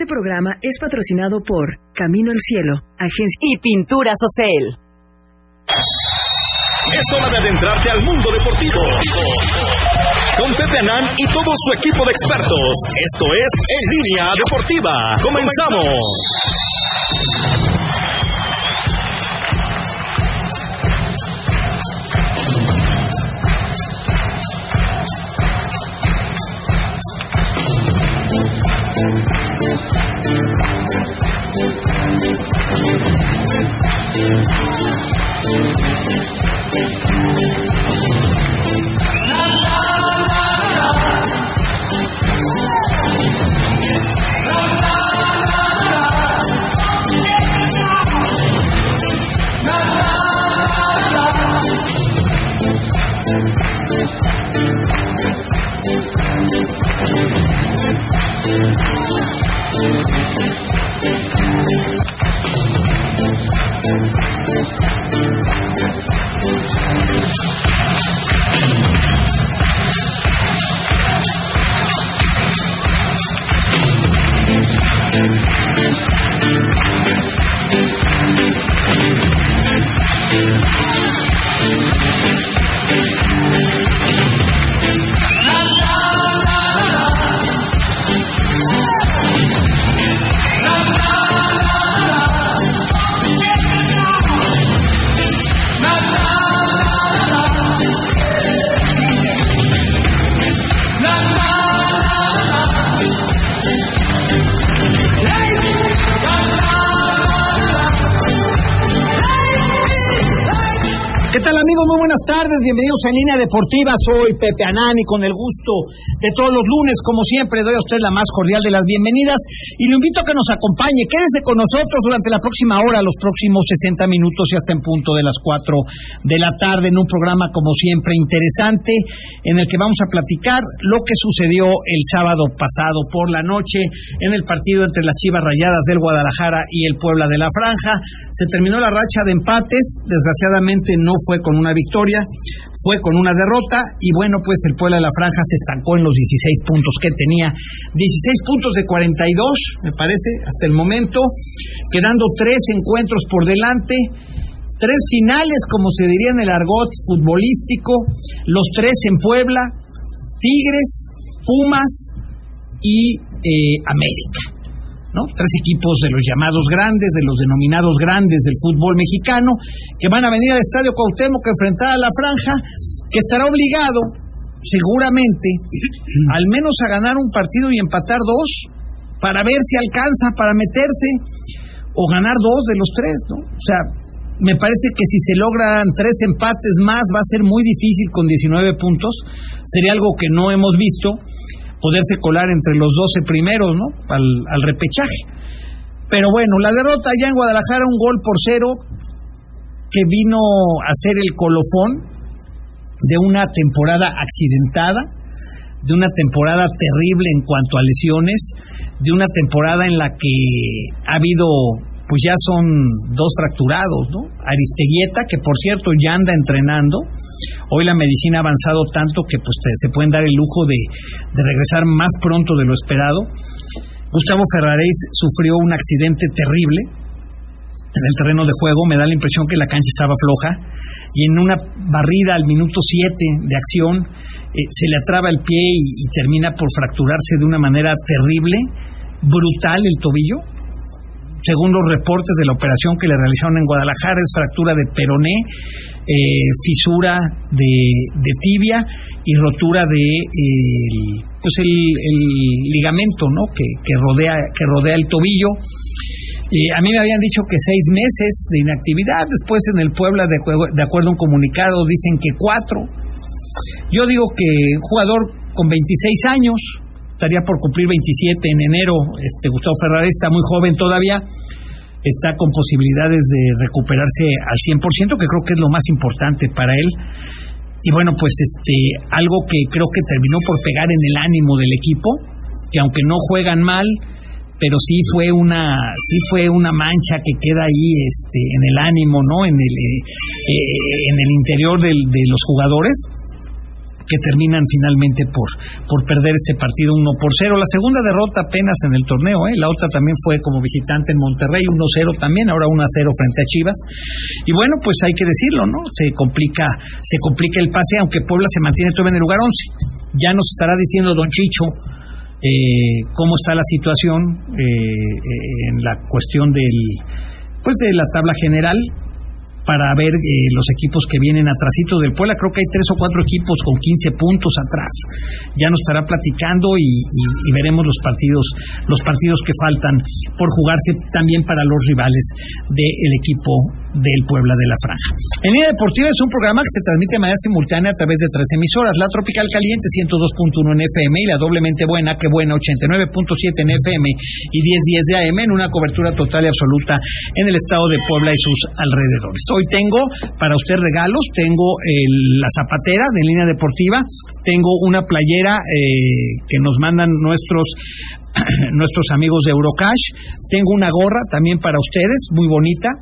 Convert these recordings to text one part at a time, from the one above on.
Este programa es patrocinado por Camino al Cielo, Agencia y Pinturas Ocel. Es hora de adentrarte al mundo deportivo. Con Pepe Anán y todo su equipo de expertos. Esto es En Línea Deportiva. Comenzamos. Thank you. Buenas tardes, bienvenidos a Línea Deportiva, soy Pepe Anani con el gusto de todos los lunes, como siempre doy a usted la más cordial de las bienvenidas y lo invito a que nos acompañe, quédese con nosotros durante la próxima hora, los próximos 60 minutos y hasta en punto de las 4 de la tarde en un programa como siempre interesante en el que vamos a platicar lo que sucedió el sábado pasado por la noche en el partido entre las Chivas Rayadas del Guadalajara y el Puebla de la Franja. Se terminó la racha de empates, desgraciadamente no fue con una victoria fue con una derrota y bueno, pues el Puebla de la Franja se estancó en los 16 puntos que tenía, 16 puntos de 42, me parece, hasta el momento, quedando tres encuentros por delante, tres finales, como se diría en el argot futbolístico, los tres en Puebla, Tigres, Pumas y eh, América. Tres equipos de los llamados grandes, de los denominados grandes del fútbol mexicano, que van a venir al Estadio Cuauhtémoc a enfrentar a la franja, que estará obligado, seguramente, al menos a ganar un partido y empatar dos, para ver si alcanza para meterse, o ganar dos de los tres, ¿no? O sea, me parece que si se logran tres empates más va a ser muy difícil con 19 puntos, sería algo que no hemos visto poderse colar entre los 12 primeros, ¿no? Al, repechaje. Pero bueno, la derrota allá en Guadalajara, un gol por cero, que vino a ser el colofón de una temporada accidentada, de una temporada terrible en cuanto a lesiones, de una temporada en la que ha habido pues ya son dos fracturados, ¿no? Aristeguieta, que por cierto ya anda entrenando. Hoy la medicina ha avanzado tanto que pues se pueden dar el lujo de, regresar más pronto de lo esperado. Gustavo Ferraréis sufrió un accidente terrible en el terreno de juego. Me da la impresión que la cancha estaba floja y en una barrida al minuto 7 de acción eh, se le atraba el pie y termina por fracturarse de una manera terrible, brutal el tobillo según los reportes de la operación que le realizaron en Guadalajara, es fractura de peroné, eh, fisura de, tibia y rotura de pues el, ligamento ¿no? que, rodea, que rodea el tobillo. Eh, a mí me habían dicho que seis meses de inactividad, después en el Puebla, de, de acuerdo a un comunicado, dicen que cuatro. Yo digo que un jugador con 26 años, estaría por cumplir 27 en enero. Este Gustavo Ferrari está muy joven todavía, está con posibilidades de recuperarse al 100%, que creo que es lo más importante para él. Y bueno, pues este algo que creo que terminó por pegar en el ánimo del equipo, que aunque no juegan mal, pero sí fue una sí fue una mancha que queda ahí este en el ánimo, ¿no? En el eh, eh, en el interior de los jugadores que terminan finalmente por, por perder este partido 1 por 0. La segunda derrota apenas en el torneo, ¿eh? la otra también fue como visitante en Monterrey, 1-0 también, ahora 1-0 frente a Chivas. Y bueno, pues hay que decirlo, ¿no? Se complica, se complica el pase, aunque Puebla se mantiene todavía en el lugar 11. Ya nos estará diciendo Don Chicho eh, cómo está la situación eh, en la cuestión del pues de la tabla general para ver eh, los equipos que vienen atrásito del Puebla. Creo que hay tres o cuatro equipos con 15 puntos atrás. Ya nos estará platicando y, veremos los partidos, los partidos que faltan por jugarse también para los rivales del equipo del Puebla de la Franja. En línea deportiva es un programa que se transmite de manera simultánea a través de tres emisoras, la Tropical Caliente 102.1 en FM y la doblemente buena, que buena 89.7 en FM y 1010 de AM en una cobertura total y absoluta en el estado de Puebla y sus alrededores. Hoy tengo para usted regalos, tengo la zapatera de línea deportiva, tengo una playera eh, que nos mandan nuestros nuestros amigos de Eurocash, tengo una gorra también para ustedes, muy bonita,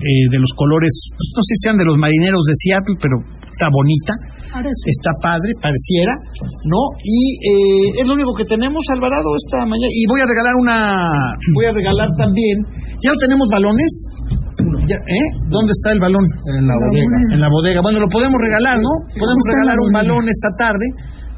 eh, de los colores, no sé si sean de los marineros de Seattle, pero está bonita, está padre, pareciera, ¿no? Y eh, es lo único que tenemos, Alvarado, esta mañana. Y voy a regalar una, voy a regalar también, ¿ya no tenemos balones? ¿Eh? ¿Dónde está el balón? En la bodega. En la bodega. Bueno, lo podemos regalar, ¿no? Podemos regalar un balón esta tarde,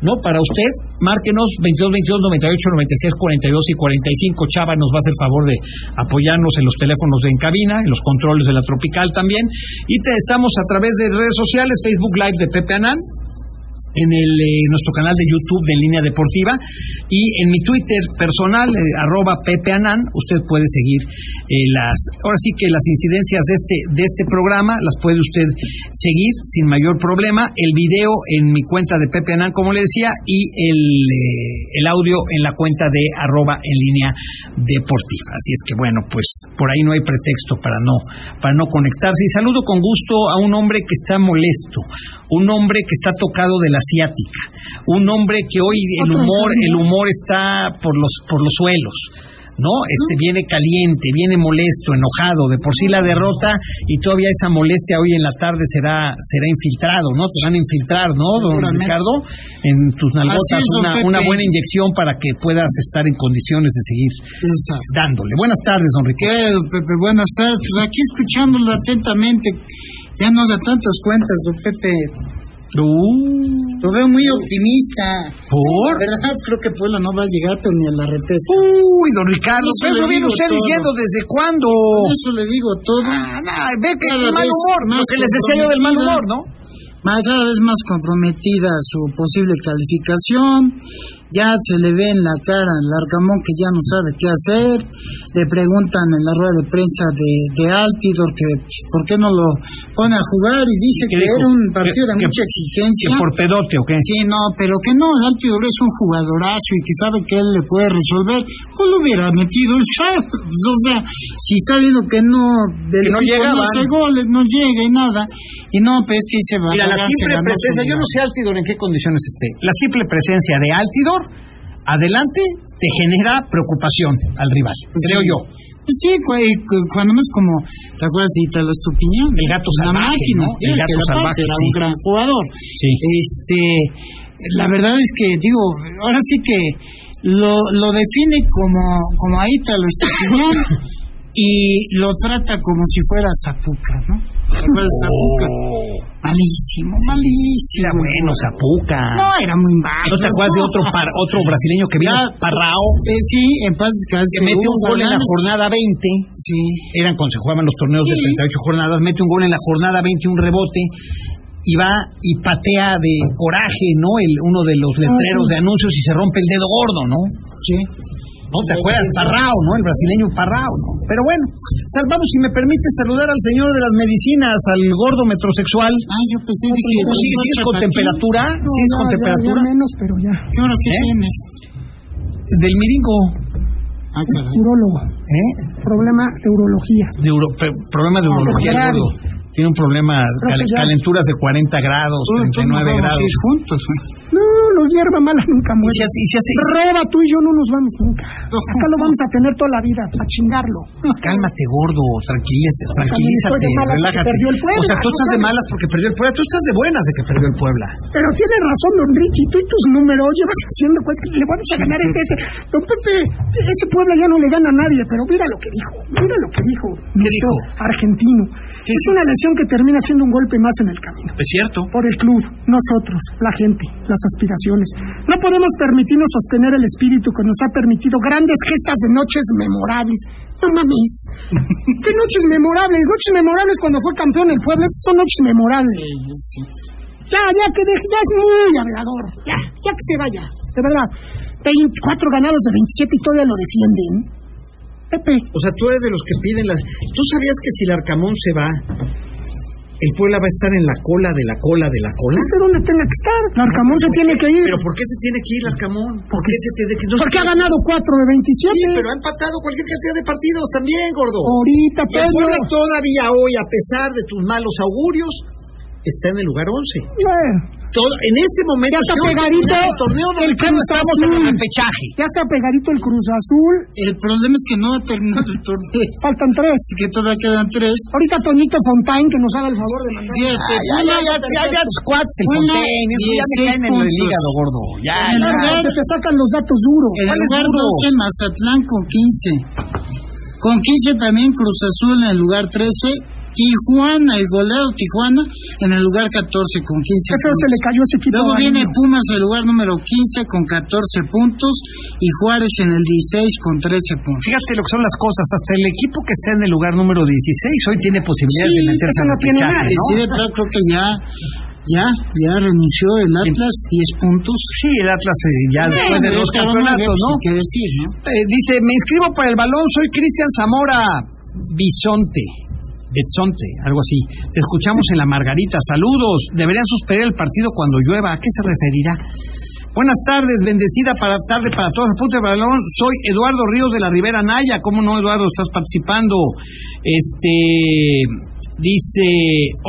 ¿no? Para usted, márquenos 22 22 98 96 42 y 45. Chava nos va a hacer favor de apoyarnos en los teléfonos de en cabina, en los controles de la Tropical también. Y te, estamos a través de redes sociales, Facebook Live de Pepe Anán en el, eh, nuestro canal de YouTube de Línea Deportiva y en mi Twitter personal, eh, arroba Pepe Anán, usted puede seguir eh, las, ahora sí que las incidencias de este, de este programa las puede usted seguir sin mayor problema, el video en mi cuenta de Pepe Anán, como le decía, y el, el audio en la cuenta de arroba en línea deportiva. Así es que bueno, pues por ahí no hay pretexto para no, para no conectarse. Y saludo con gusto a un hombre que está molesto, un hombre que está tocado de la ciática, un hombre que hoy el humor, el humor está por los, por los suelos. ¿no? Este viene caliente, viene molesto, enojado, de por sí la derrota y todavía esa molestia hoy en la tarde será será infiltrado, ¿no? Te van a infiltrar, ¿no, don Ricardo? En tus nalgotas una, una, buena inyección para que puedas estar en condiciones de seguir dándole. Buenas tardes, don Ricardo. Pepe? Buenas tardes. Pues aquí escuchándolo atentamente, ya no da tantas cuentas, don Pepe. Uh. Lo veo muy optimista. ¿Por? La verdad, creo que Puebla no va a llegar ni a la repesca. Uy, don Ricardo, ¿qué lo viene usted diciendo desde cuándo? Eso le digo todo. Ah, nah, ve que el mal humor, lo que les decía yo del mal humor, ¿no? Cada vez más comprometida su posible calificación. Ya se le ve en la cara al Arcamón que ya no sabe qué hacer, le preguntan en la rueda de prensa de, de Altidor que por qué no lo pone a jugar y dice que era un partido de mucha exigencia. ¿Que por pedote o qué? Sí, no, pero que no, Altidor es un jugadorazo y que sabe que él le puede resolver, pues lo hubiera metido, o sea, si está viendo que no, del que no, llega, no hace goles, no llega y nada, y no, pues que se va Mira, la simple presencia, yo no sé Altidor en qué condiciones esté, la simple presencia de Altidor adelante te genera preocupación al rival, creo yo. Sí, cuando es como, ¿te acuerdas de Italo Estupiñán? El gato salvaje, máquina, ¿no? El gato salvaje, era un gran jugador. Sí. Este, la verdad es que, digo, ahora sí que lo, lo define como, como a Italo Estupiñán y lo trata como si fuera Zapuca, ¿no? Zapuca? Oh. Malísimo, malísimo. Era bueno Zapuca. No, era muy malo. ¿No te acuerdas de otro par, otro brasileño que vino? Parrao. Eh, sí, en paz Que mete un gol en la jornada 20. Sí. Eran cuando se jugaban los torneos de 38 jornadas. Mete un gol en la jornada 20, un rebote y va y patea de coraje, ¿no? El, uno de los letreros de anuncios y se rompe el dedo gordo, ¿no? Sí. ¿No? ¿Te acuerdas? Parrao, ¿no? El brasileño Parrao, ¿no? Pero bueno, salvamos, si me permite saludar al señor de las medicinas, al gordo metrosexual. Ah, yo pensé que... ¿Sí, ¿Sigues con temperatura? No, ¿Sigues con ya, temperatura? Ya, menos, pero ya. ¿Qué hora que ¿Eh? tienes? Del miringo. Ah, caray. Urólogo. ¿Eh? Problema de urología. De uro- problema de urología, grave. gordo. Tiene un problema, cal- calenturas de 40 grados, Tú- tú no 39 vamos a grados. ir juntos, güey. No, Diablo, hierba mala nunca Y muere. si así- y si así- Roba, tú y yo no nos vamos nunca. Acá lo vamos a tener toda la vida, a chingarlo. Cálmate, gordo, tranquilízate, También tranquilízate, estoy de malas de que relájate. perdió el Puebla, o sea, tú ¿no estás de malas porque perdió el Puebla, tú estás de buenas de que perdió el Puebla. Pero tiene razón, don Ricky, tú y tus números llevas haciendo pues que le vamos a ganar este, este. Don Pepe, ese Puebla ya no le gana a nadie, pero mira lo que dijo, mira lo que dijo. nuestro dijo? Argentino. Es una lesión que termina siendo un golpe más en el camino. Es cierto. Por el club, nosotros, la gente, las aspiraciones. No podemos permitirnos sostener el espíritu que nos ha permitido grandes gestas de noches memorables. No mames. ¿Qué noches memorables? Noches memorables cuando fue campeón el pueblo. Esas son noches memorables. Ya, ya que deje, ya es muy hablador. Ya, ya que se vaya. De verdad. 24 ganados de 27 y todavía lo defienden. Pepe. O sea, tú eres de los que piden las... ¿Tú sabías que si el Arcamón se va, el Puebla va a estar en la cola de la cola de la cola? Esté donde tenga que estar. Larcamón se tiene que ir. ¿Pero por qué se tiene que ir el Arcamón? ¿Por qué se tiene que no Porque se- ha ganado 4 de 27. Sí, pero ha empatado cualquier cantidad de partidos también, gordo. Ahorita, Y el Pedro. Puebla todavía hoy, a pesar de tus malos augurios, está en el lugar 11. Bueno, Todo, en este momento... Ya está pegadito el torneo donde el Cruz estamos en el Azul. repechaje. ya está pegadito el Cruz Azul. El problema es que no ha terminado el torneo. Faltan tres. Que todavía quedan tres. Ahorita Toñito Fontaine, que nos haga el favor de mandar. Fíjate, Ah, ya, ya, ya, ya, ya, squats, el Bueno, Fontaine, eso ya me 16 caen en el hígado, gordo. Ya, En ya. lugar- que te sacan los datos duros. El ¿Cuál es lugar duro? 12, Mazatlán con 15. Con 15 también Cruz Azul en el lugar 13. Tijuana, el goleado Tijuana en el lugar 14 con 15 Qué feo se puntos. le cayó ese equipo. Luego viene niño. Pumas en el lugar número 15 con 14 puntos y Juárez en el 16 con 13 puntos. Fíjate lo que son las cosas. Hasta el equipo que está en el lugar número 16 hoy tiene posibilidades Sí, de meterse en repechaje, nada, ¿no? Sí, de plano creo que ya, ya, ya renunció el Atlas, 10 puntos. Sí, el Atlas eh, ya después de pero campeonatos, ¿no? ¿Qué decir, no? Eh, dice, me inscribo para el balón, soy Cristian Zamora Bisonte. Betzonte, algo así. Te escuchamos en la Margarita. Saludos. Deberían suspender el partido cuando llueva. ¿A qué se referirá? Buenas tardes, bendecida para tarde para todos. Apunte balón. Soy Eduardo Ríos de la Ribera Naya. ¿Cómo no, Eduardo? Estás participando. Este. Dice,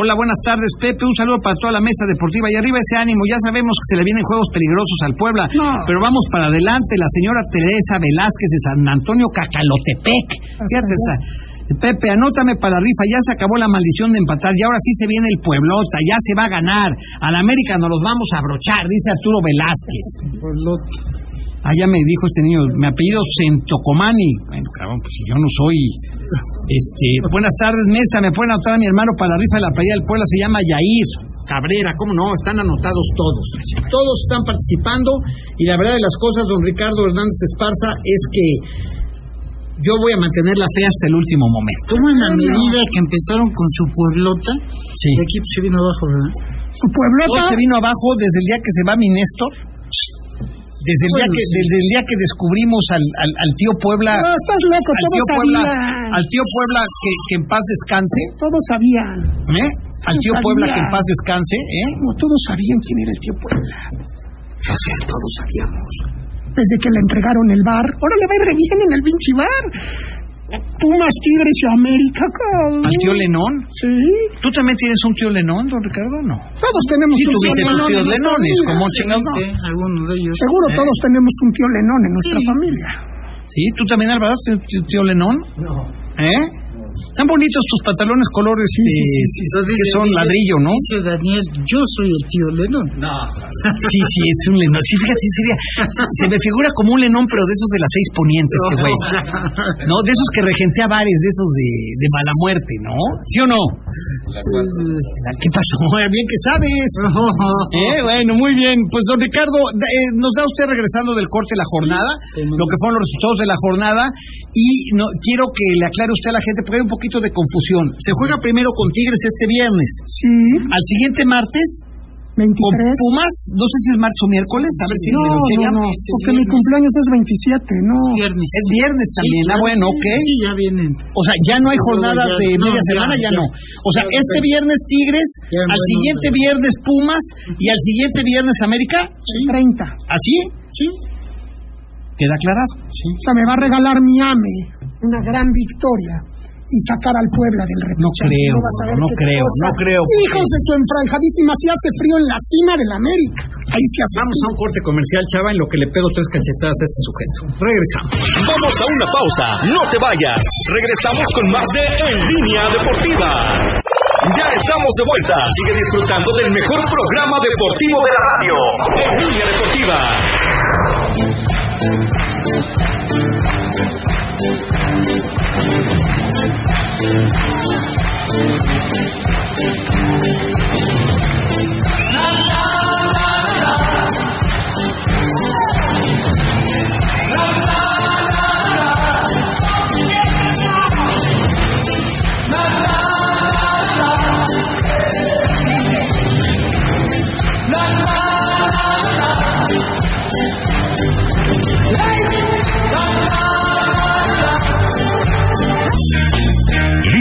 hola, buenas tardes, Pepe, un saludo para toda la mesa deportiva. Y arriba ese ánimo, ya sabemos que se le vienen juegos peligrosos al Puebla, No. pero vamos para adelante, la señora Teresa Velázquez de San Antonio Cacalotepec, esa. Pepe, anótame para la rifa, ya se acabó la maldición de empatar y ahora sí se viene el Pueblota, ya se va a ganar, a la América nos los vamos a abrochar, dice Arturo Velázquez. Ah, ya me dijo este niño, mi apellido Centocomani. Bueno, cabrón, pues si yo no soy. Este, buenas tardes, mesa. Me pueden anotar a mi hermano para la rifa de la playa del pueblo. Se llama Yair Cabrera. ¿Cómo no? Están anotados todos. Todos están participando. Y la verdad de las cosas, don Ricardo Hernández Esparza, es que yo voy a mantener la fe hasta el último momento. ¿Cómo en la medida que empezaron con su pueblota, Sí. el equipo se vino abajo, ¿verdad? Su pueblota. Todo se vino abajo desde el día que se va mi Néstor. Desde el, día que, desde el día que descubrimos al, al, al tío Puebla. No, estás loco, al todos tío Puebla, sabían. al tío Puebla que, que en paz descanse, Todos sabían. ¿eh? Al tío. Puebla que en paz descanse, ¿eh? No, todos sabían quién era el tío Puebla. O sea, todos sabíamos. Desde que le entregaron el bar. Ahora le va a ir bien en el pinche bar. Pumas, Tigres y América, cabrón. Al tío Lenón. Sí. ¿Tú también tienes un tío Lenón, don Ricardo? No. Todos tenemos Sí, un tío Lenón tíos Lenones, como chingados. Sí, alguno de ellos. Seguro ¿Eh? todos tenemos un tío Lenón en nuestra familia. ¿Sí? ¿Tú también, Álvaro, tienes tu tío Lenón? No. ¿Eh? Están bonitos tus pantalones colores sí, sí, sí. que Dice- son dice- ladrillo, ¿no? Dice Daniel, yo soy el tío Lenón. Sí, sí, es un Lenón. Sí, fíjate, sería, se me figura como un Lenón, pero de esos de las seis ponientes, este güey. ¿No? De esos que regentea bares, de esos de, de mala muerte, ¿no? ¿Sí o no? ¿Qué pasó? Bien que sabes. Eh, bueno, muy bien. Pues, don Ricardo, eh, nos da usted regresando del corte la jornada, lo que fueron los resultados de la jornada, y no, quiero que le aclare usted a la gente, porque un poquito de confusión. Se juega primero con Tigres este viernes. Sí, Al siguiente martes, con 23. Pumas, no sé si es martes o miércoles, a ver si No, me lo no, no, porque mi cumpleaños es 27, no. Viernes. Es viernes también, ah, bueno, ok. Sí, ya vienen. O sea, ya no hay jornadas de no, media semana, ya, ya. no. O sea, este viernes Tigres, Ya, al bueno, siguiente viernes Pumas y al siguiente viernes América. 30. ¿Así? Sí. Queda aclarado. O sea, me va a regalar mi AME una gran victoria. Y sacar al Puebla del repechaje. No creo, vas a ver no creo, cosa. no creo, Hijos de su enfranjadísima, si hace frío en la cima del América. Ahí se hace Vamos a un corte comercial, chava, en lo que le pedo tres cachetadas a este sujeto. Regresamos. Vamos a una pausa, no te vayas. Regresamos con más de En Línea Deportiva. Ya estamos de vuelta. Sigue disfrutando del mejor programa deportivo de la radio. En Línea Deportiva. Thank you.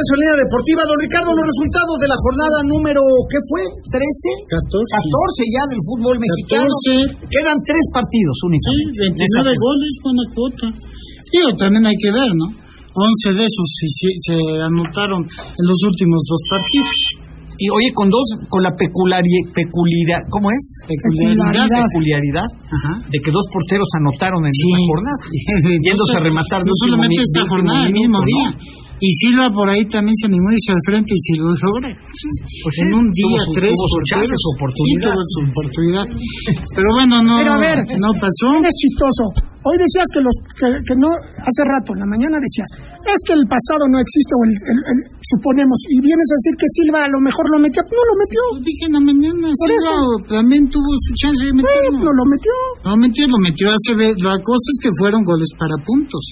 Regreso en línea deportiva. Don Ricardo, los resultados de la jornada número, ¿qué fue? ¿13? 14. 14 ya del fútbol mexicano. 14. Quedan tres partidos Sí, únicamente. 29 goles, buena cuota. Digo, también hay que ver, ¿no? 11 de esos se- se anotaron en los últimos dos partidos. Y oye, con dos, con la peculiaridad, peculiaridad, ¿cómo es? Peculiaridad. Peculiaridad Ajá. de que dos porteros anotaron en Sí. esa jornada. Yéndose a rematar No solamente mi- esta jornada, el mismo ¿no? día. Y Silva por ahí también se animó y hizo al frente y si lo logra. Pues en sí, un día, su- tres tuvo porteros. su oportunidad. Sí, tuvo su oportunidad. Pero bueno, no, Pero a ver, no pasó. Es chistoso. Hoy decías que los que, que no hace rato en la mañana decías es que el pasado no existe o el, el- el- suponemos y vienes a decir que Silva a lo mejor lo metió no lo metió Lo dije en la mañana, Por Silva eso. también tuvo su chance de Eh, meterlo. no lo metió No metió, lo metió Acevedo. La cosa es que fueron goles para puntos.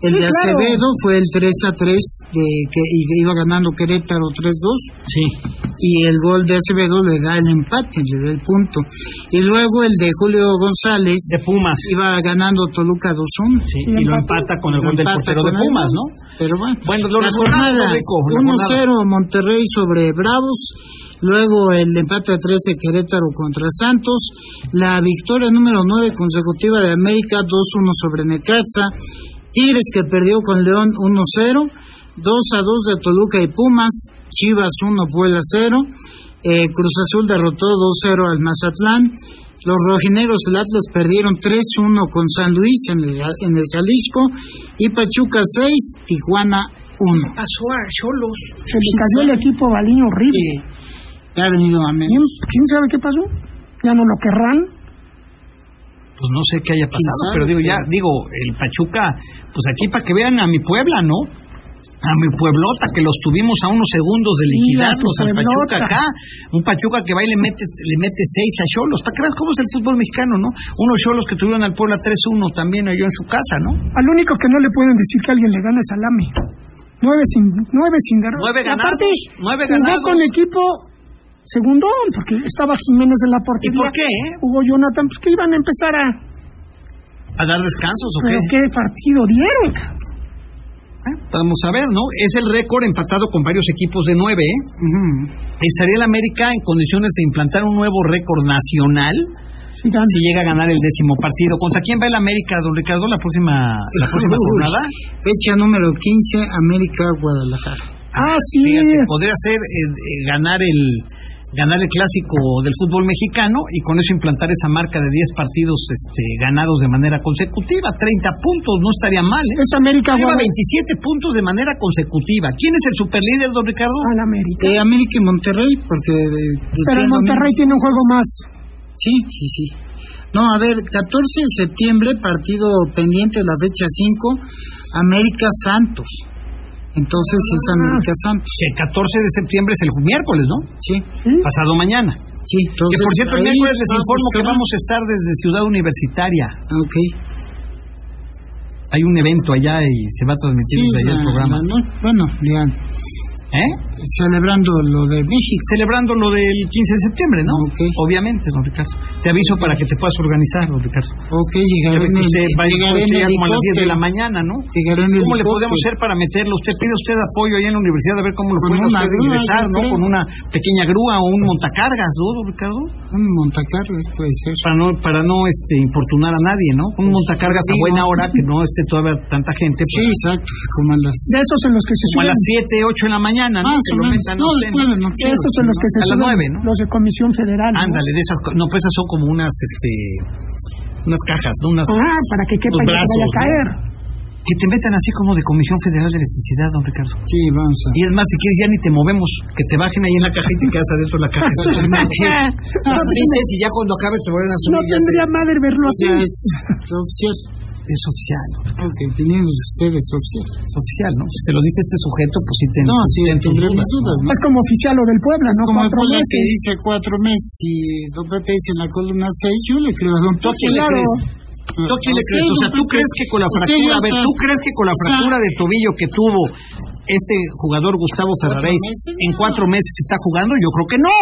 El Sí, de claro. Acevedo fue el 3 a 3 de que y iba ganando Querétaro 3-2 Sí. y el gol de Acevedo le da el empate, le da el punto. Y luego el de Julio González De Pumas. iba ganando Toluca 2-1. Sí, Y y lo empata. con el gol del portero de Pumas. ¿no? Pero bueno, Bueno, Rico, la jornada. 1-0 Monterrey sobre Bravos, luego el empate a 13 Querétaro contra Santos, la victoria número 9 consecutiva de América 2-1 sobre Necaxa, Tigres que perdió con León 1-0, 2-2 de Toluca y Pumas, Chivas 1 Puebla 0, eh, Cruz Azul derrotó 2-0 al Mazatlán, los rojinegros del Atlas perdieron 3-1 con San Luis en el, en el Jalisco y Pachuca 6, Tijuana 1. Pasó a Cholos. se le cayó el equipo Baliño horrible Ya ha venido a menos. ¿Quién, quién sabe qué pasó? ya no lo querrán Pues no sé qué haya pasado, pero digo, ya, digo, el Pachuca, pues aquí para que vean a mi Puebla, ¿no? A mi pueblota, que los tuvimos a unos segundos de liquidarlos al Pachuca acá. Un Pachuca que va y le mete, le mete seis a Cholos. Para que veas cómo es el fútbol mexicano, ¿no? Unos Cholos que tuvieron al Puebla 3-1 también allá en su casa, ¿no? Al único que no le pueden decir que alguien le gana es al AME. Nueve sin, nueve sin derrota. Nueve ganados, aparte, nueve ganados. con equipo segundón, porque estaba Jiménez en la portería. ¿Y por qué? Jugó Jonathan, pues que iban a empezar a... ¿A dar descansos o qué? Pero qué partido dieron. Eh, Vamos a ver, ¿no? Es el récord empatado con varios equipos de nueve, ¿eh? ¿Estaría el América en condiciones de implantar un nuevo récord nacional si llega a ganar el décimo partido? ¿Contra quién va el América, don Ricardo, la próxima, la próxima jornada? Fecha número 15, América, Guadalajara. Ah, sí. Fíjate, podría ser eh, eh, ganar el ganar el clásico del fútbol mexicano y con eso implantar esa marca de 10 partidos este, ganados de manera consecutiva, 30 puntos, no estaría mal, ¿eh? Es América Lleva Guadalajara. 27 puntos de manera consecutiva. ¿Quién es el superlíder, don Ricardo? Al América. Eh, América y Monterrey, porque... eh, Pero Monterrey tiene un juego más. Sí, sí, sí. No, a ver, 14 de septiembre, partido pendiente de la fecha 5, América Santos. Entonces es Ah. América Santos. El 14 de septiembre es el miércoles, ¿no? Sí, ¿Sí? Pasado mañana. sí. Entonces, que por cierto, el miércoles les informo que vamos a estar desde Ciudad Universitaria. Ah, Ok. Hay un evento allá y se va a transmitir Sí, desde allá el programa. no- bueno, digan. ¿Eh? Celebrando lo de México. Celebrando lo del 15 de septiembre, ¿no? Ok. Obviamente, don Ricardo. Te aviso para que te puedas organizar, don Ricardo. Ok, llegaré en el, Usted va a como a las 10 de la mañana, ¿no? ¿Cómo le podemos hacer para meterlo? Usted pide usted apoyo allá en la universidad a ver cómo lo Con puede una usted ingresar, ¿no? Con una pequeña grúa o un montacargas, ¿no, don Ricardo? Un montacargas puede ser. Para no, para no este, importunar a nadie, ¿no? Un montacargas a Sí, buena hora, que no esté todavía tanta gente. Sí, pues, exacto. Como a las... De esos en los que se como a las 7, 8 de la mañana, ¿no? Que lo metan No, después noticias. esos en los que se A las suben nueve, ¿no? los de Comisión Federal. ¿no? Ándale, de esas, no, pues esas son como unas, este, unas cajas, ¿no? Unas, Ah, para que quepa Los y no se brazos, vaya a ¿no? caer. que te metan así como de Comisión Federal de Electricidad, don Ricardo. Sí, vamos a... Y es más, si quieres ya ni te movemos, que te bajen ahí en la caja y te quedas adentro de la caja. No, No, dices, y ya cuando acabe te vuelven a subir. no tendría te- madre verlo así. Es oficial. Es. Ok, teniendo ustedes oficial. es oficial, ¿no? Si te lo dice este sujeto, pues sí te No, sí, te tendré dudas, dudas, ¿no? Es como oficial lo del Puebla, ¿no? Como el Puebla meses. que dice cuatro meses y don Pepe dice en la columna seis, yo le creo a don ¿Tú a quién le Claro. ¿Tú a quién le crees? O sea, ¿tú crees que con la Usted fractura, a ver, ¿tú crees que con la fractura de tobillo que tuvo este jugador Gustavo Ferraréis en cuatro meses está jugando? Yo creo que no.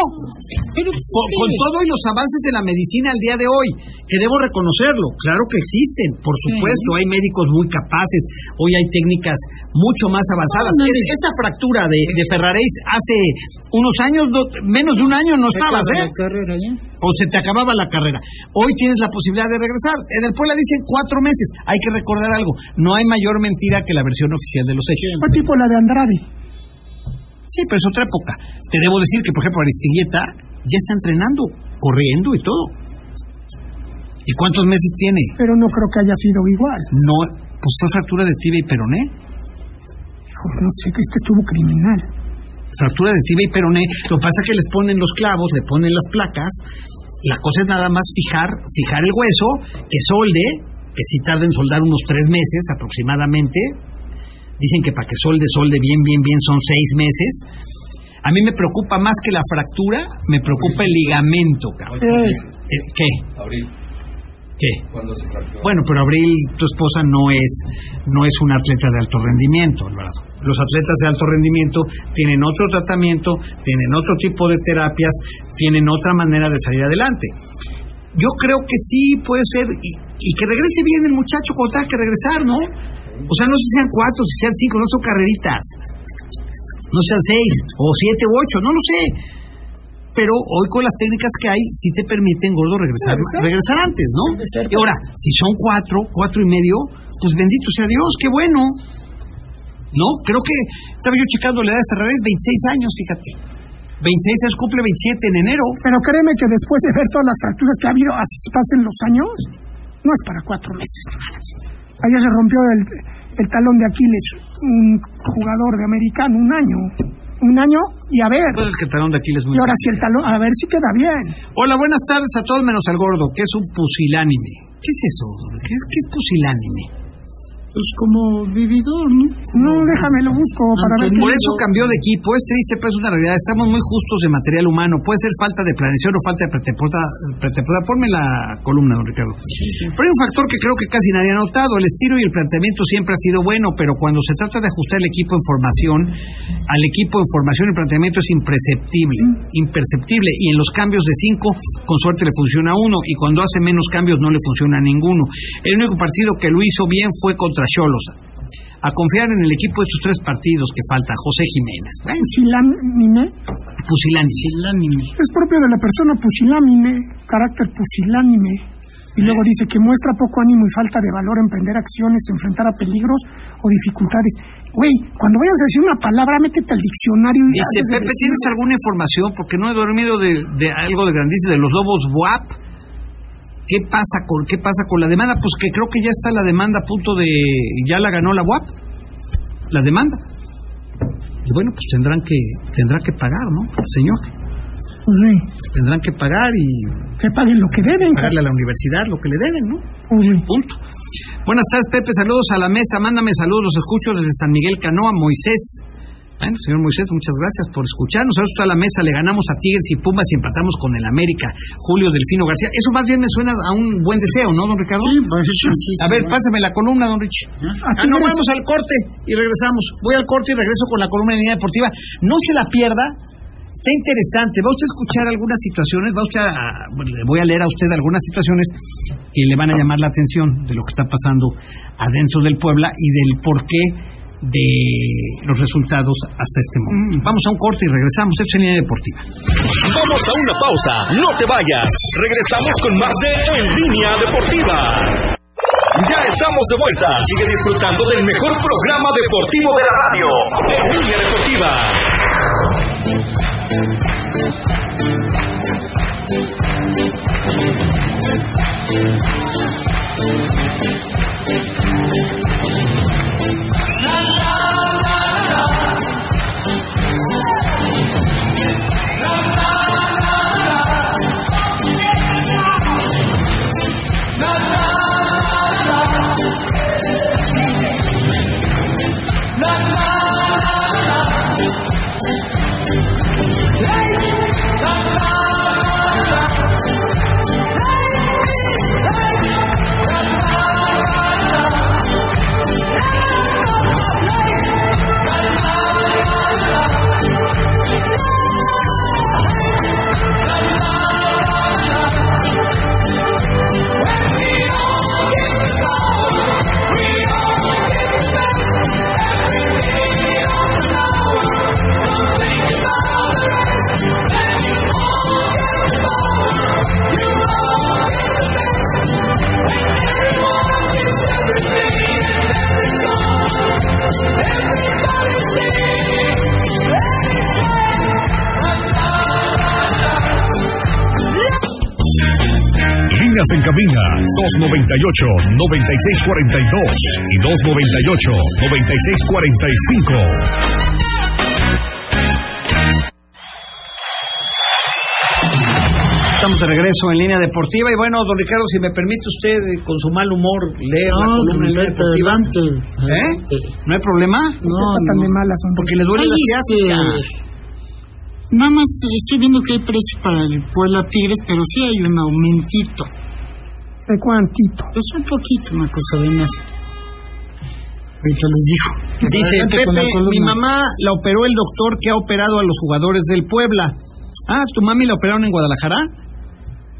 Pero, Con, con todo y los avances de la medicina al día de hoy, que debo reconocerlo, claro que existen, por supuesto, hay médicos muy capaces, hoy hay técnicas mucho más avanzadas. No, no, Es- esta fractura de, de Ferraréis hace unos años, no- menos de un año no estabas, ¿eh? La carrera ya. o se te acababa la carrera. Hoy tienes la posibilidad de regresar. En el Puebla dicen cuatro meses. Hay que recordar algo. No hay mayor mentira que la versión oficial de los hechos. Fue tipo la de Andrade. Sí, pero es otra época. Te debo decir que, por ejemplo, Aristigueta ya está entrenando, corriendo y todo. ¿Y cuántos meses tiene? Pero no creo que haya sido igual. No, pues fue fractura de tibia y peroné. Hijo, no sé, es que estuvo criminal. Fractura de tibia y peroné. Lo que pasa es que les ponen los clavos, le ponen las placas. La cosa es nada más fijar, fijar el hueso, que solde, que si tarda en soldar unos tres meses aproximadamente. Dicen que para que solde, solde bien, bien, bien son seis meses. A mí me preocupa más que la fractura, me preocupa el ligamento. cabrón. Eh, ¿Qué? Abril, ¿Qué? cuando se fracturó. Bueno, pero Abril, tu esposa no es no es una atleta de alto rendimiento, Alvarado. Los atletas de alto rendimiento tienen otro tratamiento, tienen otro tipo de terapias, tienen otra manera de salir adelante. Yo creo que sí puede ser y, y que regrese bien el muchacho cuando tenga que regresar, ¿no? O sea, no sé si sean cuatro, si sean cinco, no son carreritas. No sean seis, o siete, o ocho, no lo sé. Pero hoy con las técnicas que hay, sí te permiten, gordo, regresar, regresar antes, ¿no? Y ahora, si son cuatro, cuatro y medio, pues bendito sea Dios, qué bueno. ¿No? Creo que, estaba yo checando la edad de Ferraréis, 26 años, fíjate. 26 años, cumple 27 en enero. pero créeme que después de ver todas las fracturas que ha habido, así se pasen los años, no es para cuatro meses. Ayer se rompió el, el talón de Aquiles, un jugador de americano, un año. Un año, y a ver, Pues el que talón de Aquiles muy y ahora si el talón, a ver si queda bien. Hola, buenas tardes a todos menos al gordo, que es un pusilánime. ¿Qué es eso? ¿Qué, qué es pusilánime? Pues como vividor, ¿no? No, déjame, lo busco para ver. Por eso cambió de equipo. Es triste, pero es una realidad. Estamos muy justos de material humano. Puede ser falta de planeación o falta de pretemporada. pretemporada. Ponme la columna, don Ricardo. Pero hay un factor que creo que casi nadie ha notado. El estilo y el planteamiento siempre ha sido bueno, pero cuando se trata de ajustar el equipo en formación, al equipo en formación el planteamiento es imperceptible, imperceptible. Y en los cambios de cinco, con suerte le funciona uno. Y cuando hace menos cambios, no le funciona a ninguno. El único partido que lo hizo bien fue contra Cholos. A confiar en el equipo de estos tres partidos que falta, José Jiménez. Pusilánime pusilánime. Es propio de la persona pusilánime, carácter pusilánime. Y luego dice que muestra poco ánimo y falta de valor emprender acciones, enfrentar a peligros o dificultades. Güey, cuando vayas a decir una palabra, métete al diccionario y Dice, Pepe. ¿tienes alguna información? Porque no he dormido de, de algo de grandísimo, de los lobos WAP. ¿Qué pasa con qué pasa con la demanda? Pues que creo que ya está la demanda a punto de... Ya la ganó la WAP, la demanda. Y bueno, pues tendrán que tendrá que pagar, ¿no? Señor, Pues sí, tendrán que pagar y que paguen lo que deben. pagarle a la universidad lo que le deben, ¿no? Pues sí. Punto. Buenas tardes, Pepe. Saludos a la mesa. Mándame saludos. Los escucho desde San Miguel Canoa. Moisés Bueno, señor Moisés, muchas gracias por escucharnos. Nosotros toda la mesa le ganamos a Tigres y Pumas y empatamos con el América. Julio Delfino García. Eso más bien me suena a un buen deseo, ¿no, don Ricardo? Sí, pues eso sí. A ver, pásame la columna, don Rich. Ah, no, vamos al corte y regresamos. Voy al corte y regreso con la columna de línea deportiva. No se la pierda. Está interesante. Va usted a escuchar algunas situaciones, va usted a, voy a leer a usted algunas situaciones que le van a llamar la atención de lo que está pasando adentro del Puebla y del por qué de los resultados hasta este momento. Vamos a un corte y regresamos. Esto es en línea deportiva. Vamos a una pausa, no te vayas. Regresamos con más de En Línea Deportiva. Ya estamos de vuelta. Sigue disfrutando del mejor programa deportivo de la radio. En Línea Deportiva. Líneas en cabina 298-9642 y 298-9645. Estamos de regreso en línea deportiva y bueno, don Ricardo, si me permite usted eh, con su mal humor leer la No, columna en línea vete deportiva. adelante. ¿Eh? ¿No hay problema? No, no. hombre. Porque le duele la Ay, este, Nada más eh, estoy viendo que hay precios para el Puebla Tigres, pero sí hay un aumentito. ¿De cuántito? Es un poquito una cosa de más. Ahorita les digo. Dice Pepe, mi mamá la operó el doctor que ha operado a los jugadores del Puebla. Ah, ¿tu mami la operaron en Guadalajara?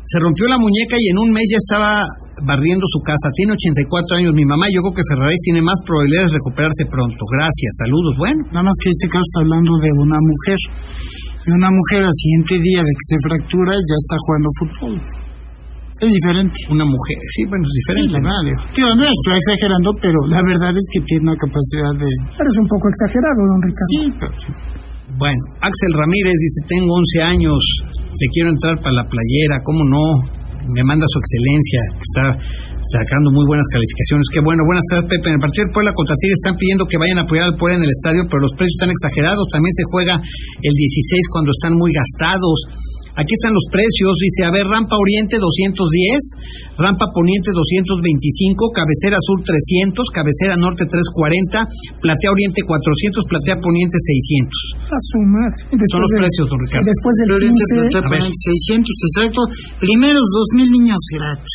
Se rompió la muñeca y en un mes ya estaba barriendo su casa. Tiene 84 años mi mamá. Yo creo que Ferraris tiene más probabilidades de recuperarse pronto. Gracias, saludos. Bueno, Nada más que este caso está hablando de una mujer. Y una mujer al siguiente día de que se fractura ya está jugando fútbol. Es diferente. una mujer. Sí, bueno, es Sí, diferente. verdad, digo. Tío, no estoy exagerando, pero la verdad es que tiene una capacidad de... Eres un poco exagerado, don Ricardo. Sí, pero... Bueno, Axel Ramírez dice, tengo 11 años, le quiero entrar para la playera, ¿cómo no? Me manda su excelencia, que está sacando muy buenas calificaciones. Qué bueno, buenas tardes, Pepe. En el partido del Puebla contra Tigres están pidiendo que vayan a apoyar al Puebla en el estadio, pero los precios están exagerados. También se juega el 16 cuando están muy gastados. Aquí están los precios, dice, a ver, rampa oriente 210, rampa poniente 225, cabecera sur 300, cabecera norte 340, platea oriente 400, platea poniente 600. A su madre. Y después Son los del- precios, don Ricardo. Después del Oriente 15. Platea A ver. Poniente 600, exacto. Primeros 2.000 niños gratis.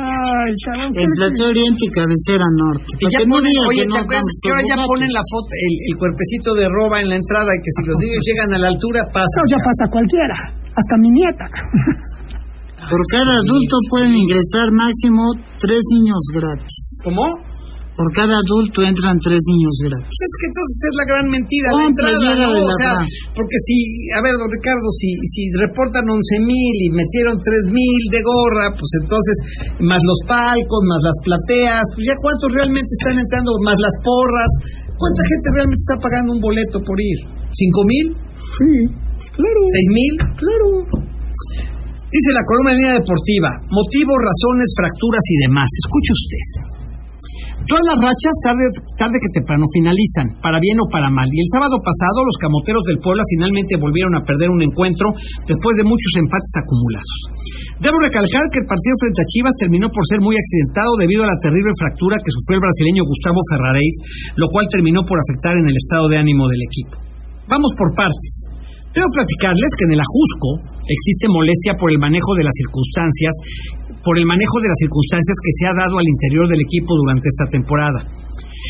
Ay. El Platea Oriente y Cabecera Norte. Y ya ponen, oye, que ¿te no que ahora ya ponen la foto, el, el cuerpecito de roba en la entrada y que si los niños llegan a la altura pasa. No, ya pasa cualquiera. Hasta mi nieta. Por cada adulto pueden ingresar máximo tres niños gratis. ¿Cómo? Por cada adulto entran tres niños gratis. Es que entonces es la gran mentira, la entrada, ¿no? de O la sea, gran. porque si, a ver, don Ricardo, si, si reportan 11 mil y metieron 3 mil de gorra, pues entonces, más los palcos, más las plateas, pues ya cuántos realmente están entrando, más las porras, ¿cuánta gente realmente está pagando un boleto por ir? ¿Cinco mil? Sí, claro. ¿Seis mil? Claro. Dice la columna en línea deportiva, motivos, razones, fracturas y demás. Escuche usted. Todas las rachas tarde, tarde que temprano finalizan, para bien o para mal. Y el sábado pasado los camoteros del Puebla finalmente volvieron a perder un encuentro después de muchos empates acumulados. Debo recalcar que el partido frente a Chivas terminó por ser muy accidentado debido a la terrible fractura que sufrió el brasileño Gustavo Ferraréis, lo cual terminó por afectar en el estado de ánimo del equipo. Vamos por partes. Debo platicarles que en el Ajusco existe molestia por el manejo de las circunstancias, por el manejo de las circunstancias que se ha dado al interior del equipo durante esta temporada.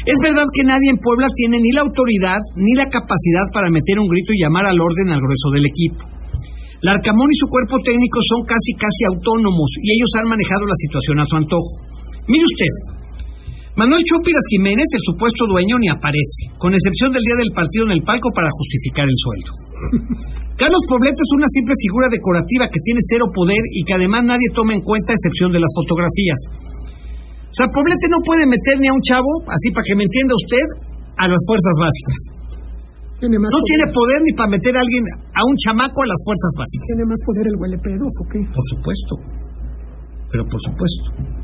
Es verdad que nadie en Puebla tiene ni la autoridad ni la capacidad para meter un grito y llamar al orden al grueso del equipo. Larcamón y su cuerpo técnico son casi casi autónomos y ellos han manejado la situación a su antojo. Mire usted, Manuel Chópiras Jiménez, el supuesto dueño, ni aparece, con excepción del día del partido en el palco para justificar el sueldo. Carlos Poblete es una simple figura decorativa que tiene cero poder y que además nadie toma en cuenta a excepción de las fotografías. O sea, Poblete no puede meter ni a un chavo, así para que me entienda usted, a las fuerzas básicas. Tiene más No poder. tiene poder ni para meter a alguien, a un chamaco a las fuerzas básicas. Tiene más poder el huele pedos, ¿o qué? Por supuesto. Pero por supuesto.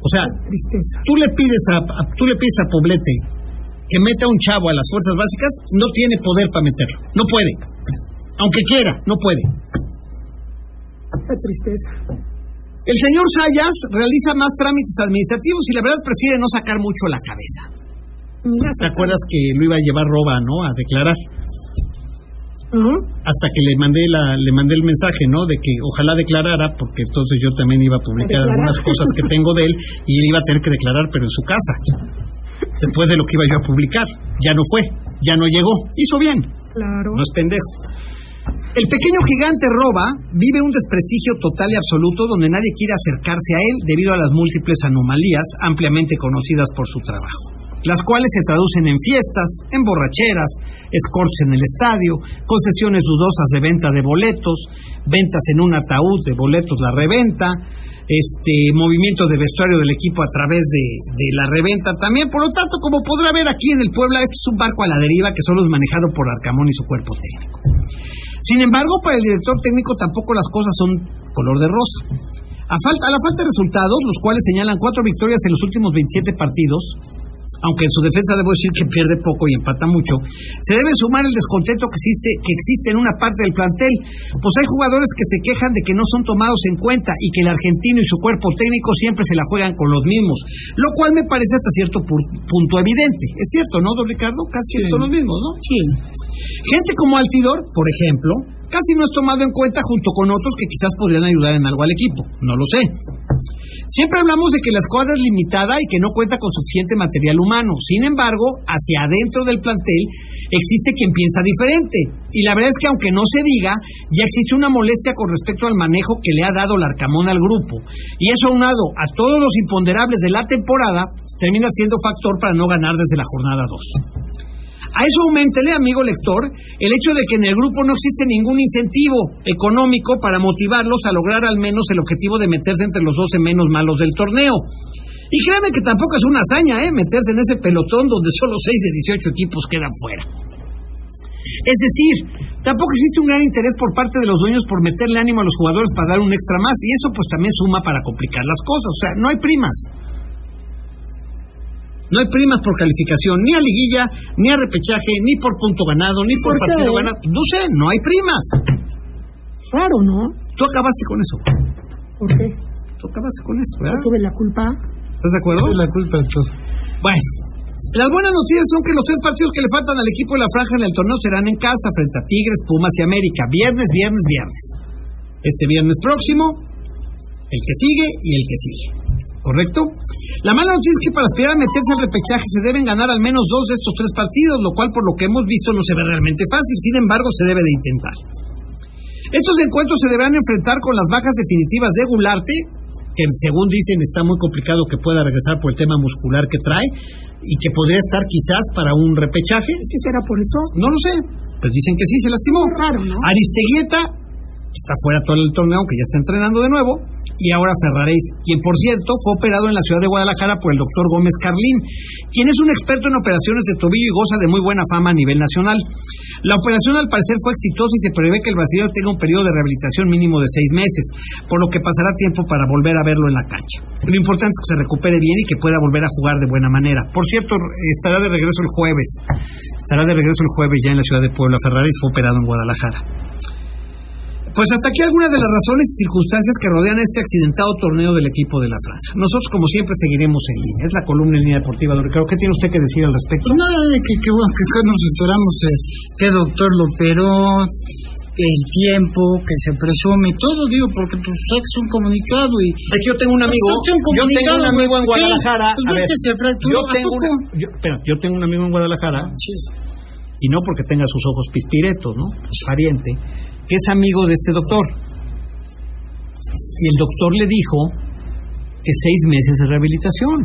O sea, Tristeza. tú le pides a, a- tú le pides a Poblete que meta a un chavo a las fuerzas básicas, no tiene poder para meterlo. No puede. Aunque quiera, no puede. Qué tristeza. El señor Sayas realiza más trámites administrativos y la verdad prefiere no sacar mucho la cabeza. ¿Te acuerdas que lo iba a llevar Roba, no? A declarar. Hasta que le mandé la, le mandé el mensaje, ¿no? De que ojalá declarara, porque entonces yo también iba a publicar declarar. algunas cosas que tengo de él y él iba a tener que declarar, pero en su casa. Después de lo que iba yo a publicar. Ya no fue, ya no llegó. Hizo bien. Claro. No es pendejo. El pequeño gigante Roba vive un desprestigio total y absoluto donde nadie quiere acercarse a él debido a las múltiples anomalías ampliamente conocidas por su trabajo, las cuales se traducen en fiestas, en borracheras, escorts en el estadio, concesiones dudosas de venta de boletos, ventas en un ataúd de boletos la reventa, este movimiento de vestuario del equipo a través de, la reventa también. Por lo tanto, como podrá ver aquí en el Puebla, este es un barco a la deriva que solo es manejado por Arcamón y su cuerpo técnico. Sin embargo, para el director técnico tampoco las cosas son color de rosa. A, falta, a la falta de resultados, los cuales señalan cuatro victorias en los últimos 27 partidos, aunque en su defensa debo decir que pierde poco y empata mucho, se debe sumar el descontento que existe, que existe en una parte del plantel, pues hay jugadores que se quejan de que no son tomados en cuenta y que el argentino y su cuerpo técnico siempre se la juegan con los mismos, lo cual me parece hasta cierto pu- punto evidente. Es cierto, ¿no, don Ricardo? Casi son los mismos, ¿no? Sí. Gente como Altidor, por ejemplo, casi no es tomado en cuenta junto con otros que quizás podrían ayudar en algo al equipo. No lo sé. Siempre hablamos de que la escuadra es limitada y que no cuenta con suficiente material humano. Sin embargo, hacia adentro del plantel existe quien piensa diferente. Y la verdad es que aunque no se diga, ya existe una molestia con respecto al manejo que le ha dado Larcamón al grupo. Y eso aunado a todos los imponderables de la temporada, termina siendo factor para no ganar desde la jornada 2. A eso aumentele, amigo lector, el hecho de que en el grupo no existe ningún incentivo económico para motivarlos a lograr al menos el objetivo de meterse entre los 12 menos malos del torneo. Y créanme que tampoco es una hazaña, ¿eh? Meterse en ese pelotón donde solo 6 de 18 equipos quedan fuera. Es decir, tampoco existe un gran interés por parte de los dueños por meterle ánimo a los jugadores para dar un extra más, y eso pues también suma para complicar las cosas. O sea, no hay primas. No hay primas por calificación, ni a liguilla, ni a repechaje, ni por punto ganado, ni por, partido ganado. No sé, no hay primas. Raro, ¿no? Tú acabaste con eso. ¿Por qué? Tú acabaste con eso, Yo ¿verdad? tuve la culpa. ¿Estás de acuerdo? Es la culpa. Bueno, las buenas noticias son que los tres partidos que le faltan al equipo de la franja en el torneo serán en casa frente a Tigres, Pumas y América. Viernes, viernes, viernes. Este viernes próximo, el que sigue y el que sigue. ¿Correcto? La mala noticia es que para aspirar a meterse al repechaje se deben ganar al menos dos de estos tres partidos, lo cual por lo que hemos visto no se ve realmente fácil, sin embargo se debe de intentar. Estos encuentros se deberán enfrentar con las bajas definitivas de Gularte, que según dicen está muy complicado que pueda regresar por el tema muscular que trae y que podría estar quizás para un repechaje. ¿Sí será por eso? No lo sé, pues dicen que sí, se lastimó. Raro, ¿no? Aristeguieta está fuera todo el torneo, aunque ya está entrenando de nuevo. Y ahora Ferraréis, quien por cierto fue operado en la ciudad de Guadalajara por el doctor Gómez Carlín, quien es un experto en operaciones de tobillo y goza de muy buena fama a nivel nacional. La operación al parecer fue exitosa y se prevé que el brasileño tenga un periodo de rehabilitación mínimo de seis meses, por lo que pasará tiempo para volver a verlo en la cancha. Lo importante es que se recupere bien y que pueda volver a jugar de buena manera. Por cierto, estará de regreso el jueves. Estará de regreso el jueves ya en la ciudad de Puebla. Ferrari fue operado en Guadalajara. Pues hasta aquí algunas de las razones y circunstancias que rodean este accidentado torneo del equipo de la Franja. Nosotros, como siempre, seguiremos en línea. Es la columna en línea deportiva, don Ricardo. ¿Qué tiene usted que decir al respecto? Pues nada, que, que bueno, que acá nos enteramos de qué doctor lo operó, el tiempo que se presume, todo digo, porque pues es un comunicado y... Es que yo tengo un amigo, yo tengo un amigo en. Guadalajara. Pues a ves ver, que se fracturó, yo ¿a tengo, una- yo, espera, yo tengo un amigo en Guadalajara, Sí. y no porque tenga sus ojos pispiretos, ¿no? Pariente, que es amigo de este doctor. Y el doctor le dijo que seis meses de rehabilitación.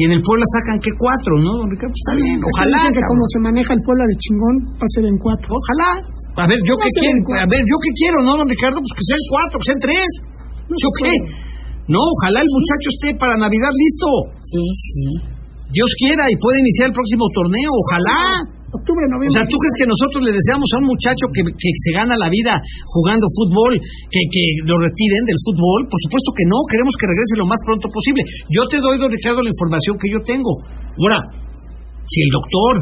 Y en el Puebla sacan que cuatro, ¿no, don Ricardo? Está bien, ojalá. Que como se maneja el Puebla de chingón, va a ser en cuatro. Ojalá. A ver, yo qué quiero, a ver, yo qué quiero, ¿no, don Ricardo? Pues que sean cuatro, que sean tres. ¿Yo qué? No, ojalá el muchacho esté para Navidad listo. Sí, sí. Dios quiera y pueda iniciar el próximo torneo, ojalá. Octubre, O noviembre. sea, ¿tú crees que nosotros le deseamos a un muchacho que, que se gana la vida jugando fútbol, que, que lo retiren del fútbol? Por supuesto que no, queremos que regrese lo más pronto posible. Yo te doy, don Ricardo, la información que yo tengo. Ahora, si el doctor,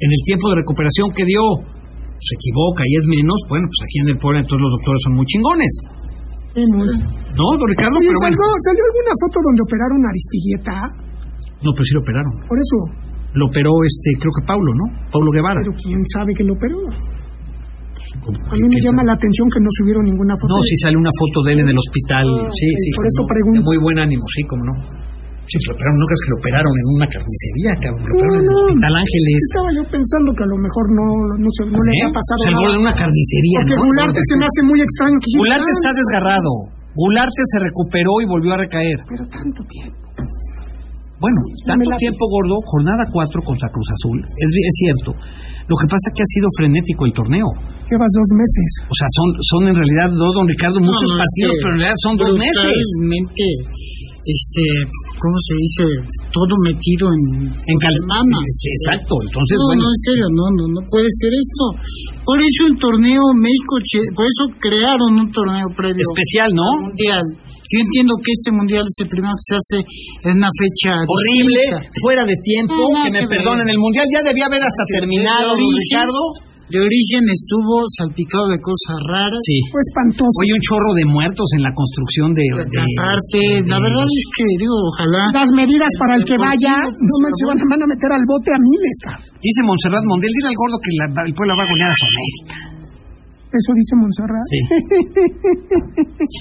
en el tiempo de recuperación que dio, se equivoca y es menos, bueno, pues aquí en el pueblo entonces los doctores son muy chingones. Sí, muy. ¿No, don Ricardo? Oye, Pero bueno. ¿salió, salió alguna foto donde operaron a Aristigueta? No, pero sí lo operaron. Por eso, Lo operó, este, creo que Paulo, ¿no? Paulo Guevara. pero quién sabe que lo operó. A mí me ¿Quién llama la atención que no subieron ninguna foto. No, sí sale una foto de él en el hospital. Ah, sí, sí. por eso pregunto. De muy buen ánimo, sí, como no. Sí, pero operaron, no crees que lo operaron en una carnicería, cabrón. Lo operaron en el. Hospital Ángeles. Estaba yo pensando que a lo mejor no, no, se, no le ¿Eh? había pasado Se en una carnicería, Porque. Gularte se me hace muy extraño Gularte está tanto- desgarrado. Gularte se recuperó y volvió a recaer. Pero tanto tiempo. Bueno, tanto tiempo gordo, jornada 4 contra Cruz Azul. Es, es cierto. Lo que pasa es que ha sido frenético el torneo. Llevas dos meses. O sea, son, son en realidad, no, don Ricardo, muchos No, no, partidos, pero en realidad son dos meses. Este, ¿cómo se dice? Todo metido en, En calmama. Exacto. Entonces, no, bueno. no, en serio, no, no, no puede ser esto. Por eso el torneo México, che- por eso crearon un torneo previo Especial, al ¿no? mundial. Yo entiendo que este mundial es el primero que se hace en una fecha horrible, distinta. fuera de tiempo, No, que me que ver. perdonen, el mundial ya debía haber hasta terminado, De don origen, Ricardo. De origen estuvo salpicado de cosas raras. Sí. Fue espantoso. Oye, un chorro de muertos en la construcción de... de- Aparte, la de- verdad es que, digo, ojalá. Las medidas para el que vaya, no manches, van, van a meter al bote a miles, cabrón. Dice Montserrat Mondel, dile al gordo que la- el pueblo va a golear a Sonesta. Eso dice Montserrat. Sí.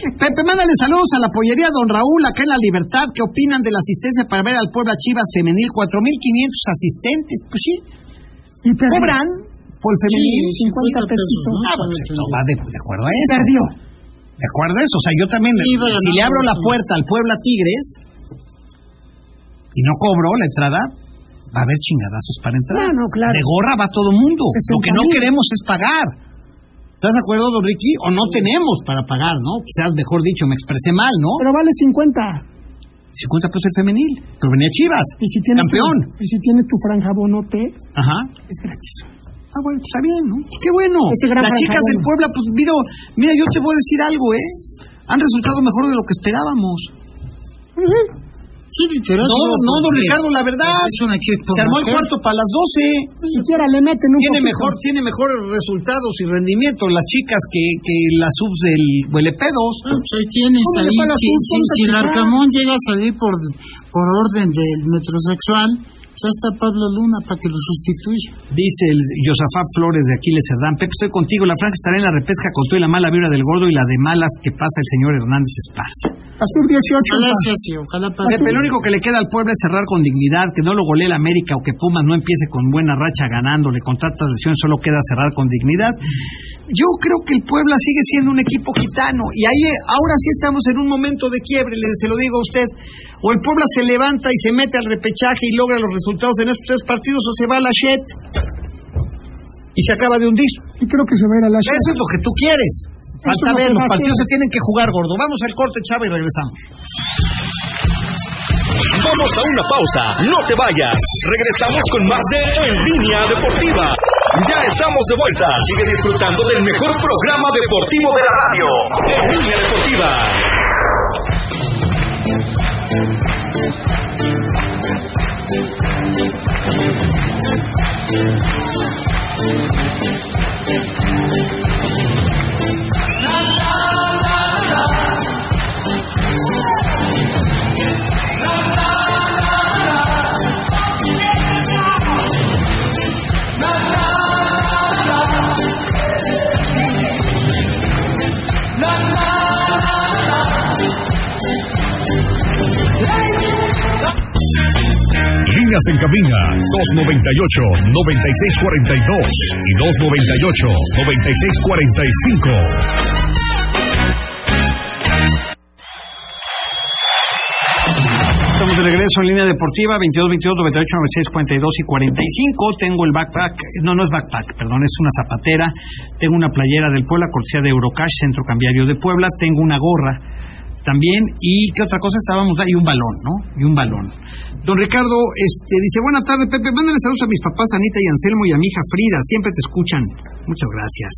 Pepe, mándale saludos a la pollería Don Raúl, acá en La Libertad. ¿Qué opinan de la asistencia para ver al Puebla Chivas Femenil? 4.500 asistentes. Pues sí, Y cobran por el femenil. Sí, 50 pesitos. Ah, pues va de, de acuerdo a eso. Perdió. ¿De acuerdo a eso? O sea, yo también, si le abro la puerta al Puebla Tigres y no cobro la entrada, va a haber chingadazos para entrar. Ah, no, claro. De gorra va todo mundo. Lo que no 60,000. queremos es pagar. ¿Estás de acuerdo, don Ricky? O no tenemos para pagar, ¿no? Quizás, mejor dicho, me expresé mal, ¿no? Pero vale 50. 50 pesos el femenil. Pero venía Chivas. Y si tienes Campeón. Tu, y si tienes tu franja bonote, Ajá. es gratis. Ah, bueno, pues está bien, ¿no? Qué bueno. Las chicas del. Puebla, pues mira, mira, yo te voy a decir algo, ¿eh? Han resultado mejor de lo que esperábamos. Sí, literal. No, no, don Ricardo, la verdad. Es un equipo. Se armó el cuarto para las 12. Ni siquiera le meten un Tiene poquito. mejor, tiene mejores resultados y rendimiento las chicas que, que las subs del Huelepedos. Ah, pues ahí tienes, ¿Cómo le ahí, si, si, si el. Arcamón llega a salir por, por orden del metrosexual, ya está Pablo Luna para que lo sustituya. Dice el Josafat Flores de Aquiles Cerdán. Pepe, estoy contigo. La Franca estará en la repesca con todo y la mala vibra del gordo y la de malas que pasa el señor Hernández Esparza. Azul 18. Ojalá sea así, ojalá pase. Pepe, lo único que le queda al pueblo es cerrar con dignidad, que no lo golee el América o que Pumas no empiece con buena racha ganándole con tantas lesiones, solo queda cerrar con dignidad. Yo creo que el Puebla sigue siendo un equipo gitano y ahí ahora sí estamos en un momento de quiebre, le, se lo digo a usted. O el Puebla se levanta y se mete al repechaje y logra los resultados en estos tres partidos o se va a la Shet y se acaba de hundir. Y creo que se va a ir a la Eso es lo que tú quieres. Falta ver, se los partidos se tienen que jugar, gordo. Vamos al corte, Chava, y regresamos. Vamos a una pausa, no te vayas. Regresamos con más de En Línea Deportiva. Ya estamos de vuelta. Sigue disfrutando del mejor programa deportivo de la radio. En Línea Deportiva. Líneas en cabina 298-9642 y 298-9645. Estamos de regreso en línea deportiva 22 22 98 96 42 y 45. Tengo el backpack, no, no es backpack, perdón, es una zapatera. Tengo una playera del Puebla, cortesía de Eurocash, Centro Cambiario de Puebla. Tengo una gorra también. ¿Y qué otra cosa estábamos? Y un balón, ¿no? Y un balón. Don Ricardo este, dice: Buenas tardes, Pepe. Mándale saludos a mis papás, Anita y Anselmo, y a mi hija Frida. Siempre te escuchan. Muchas gracias.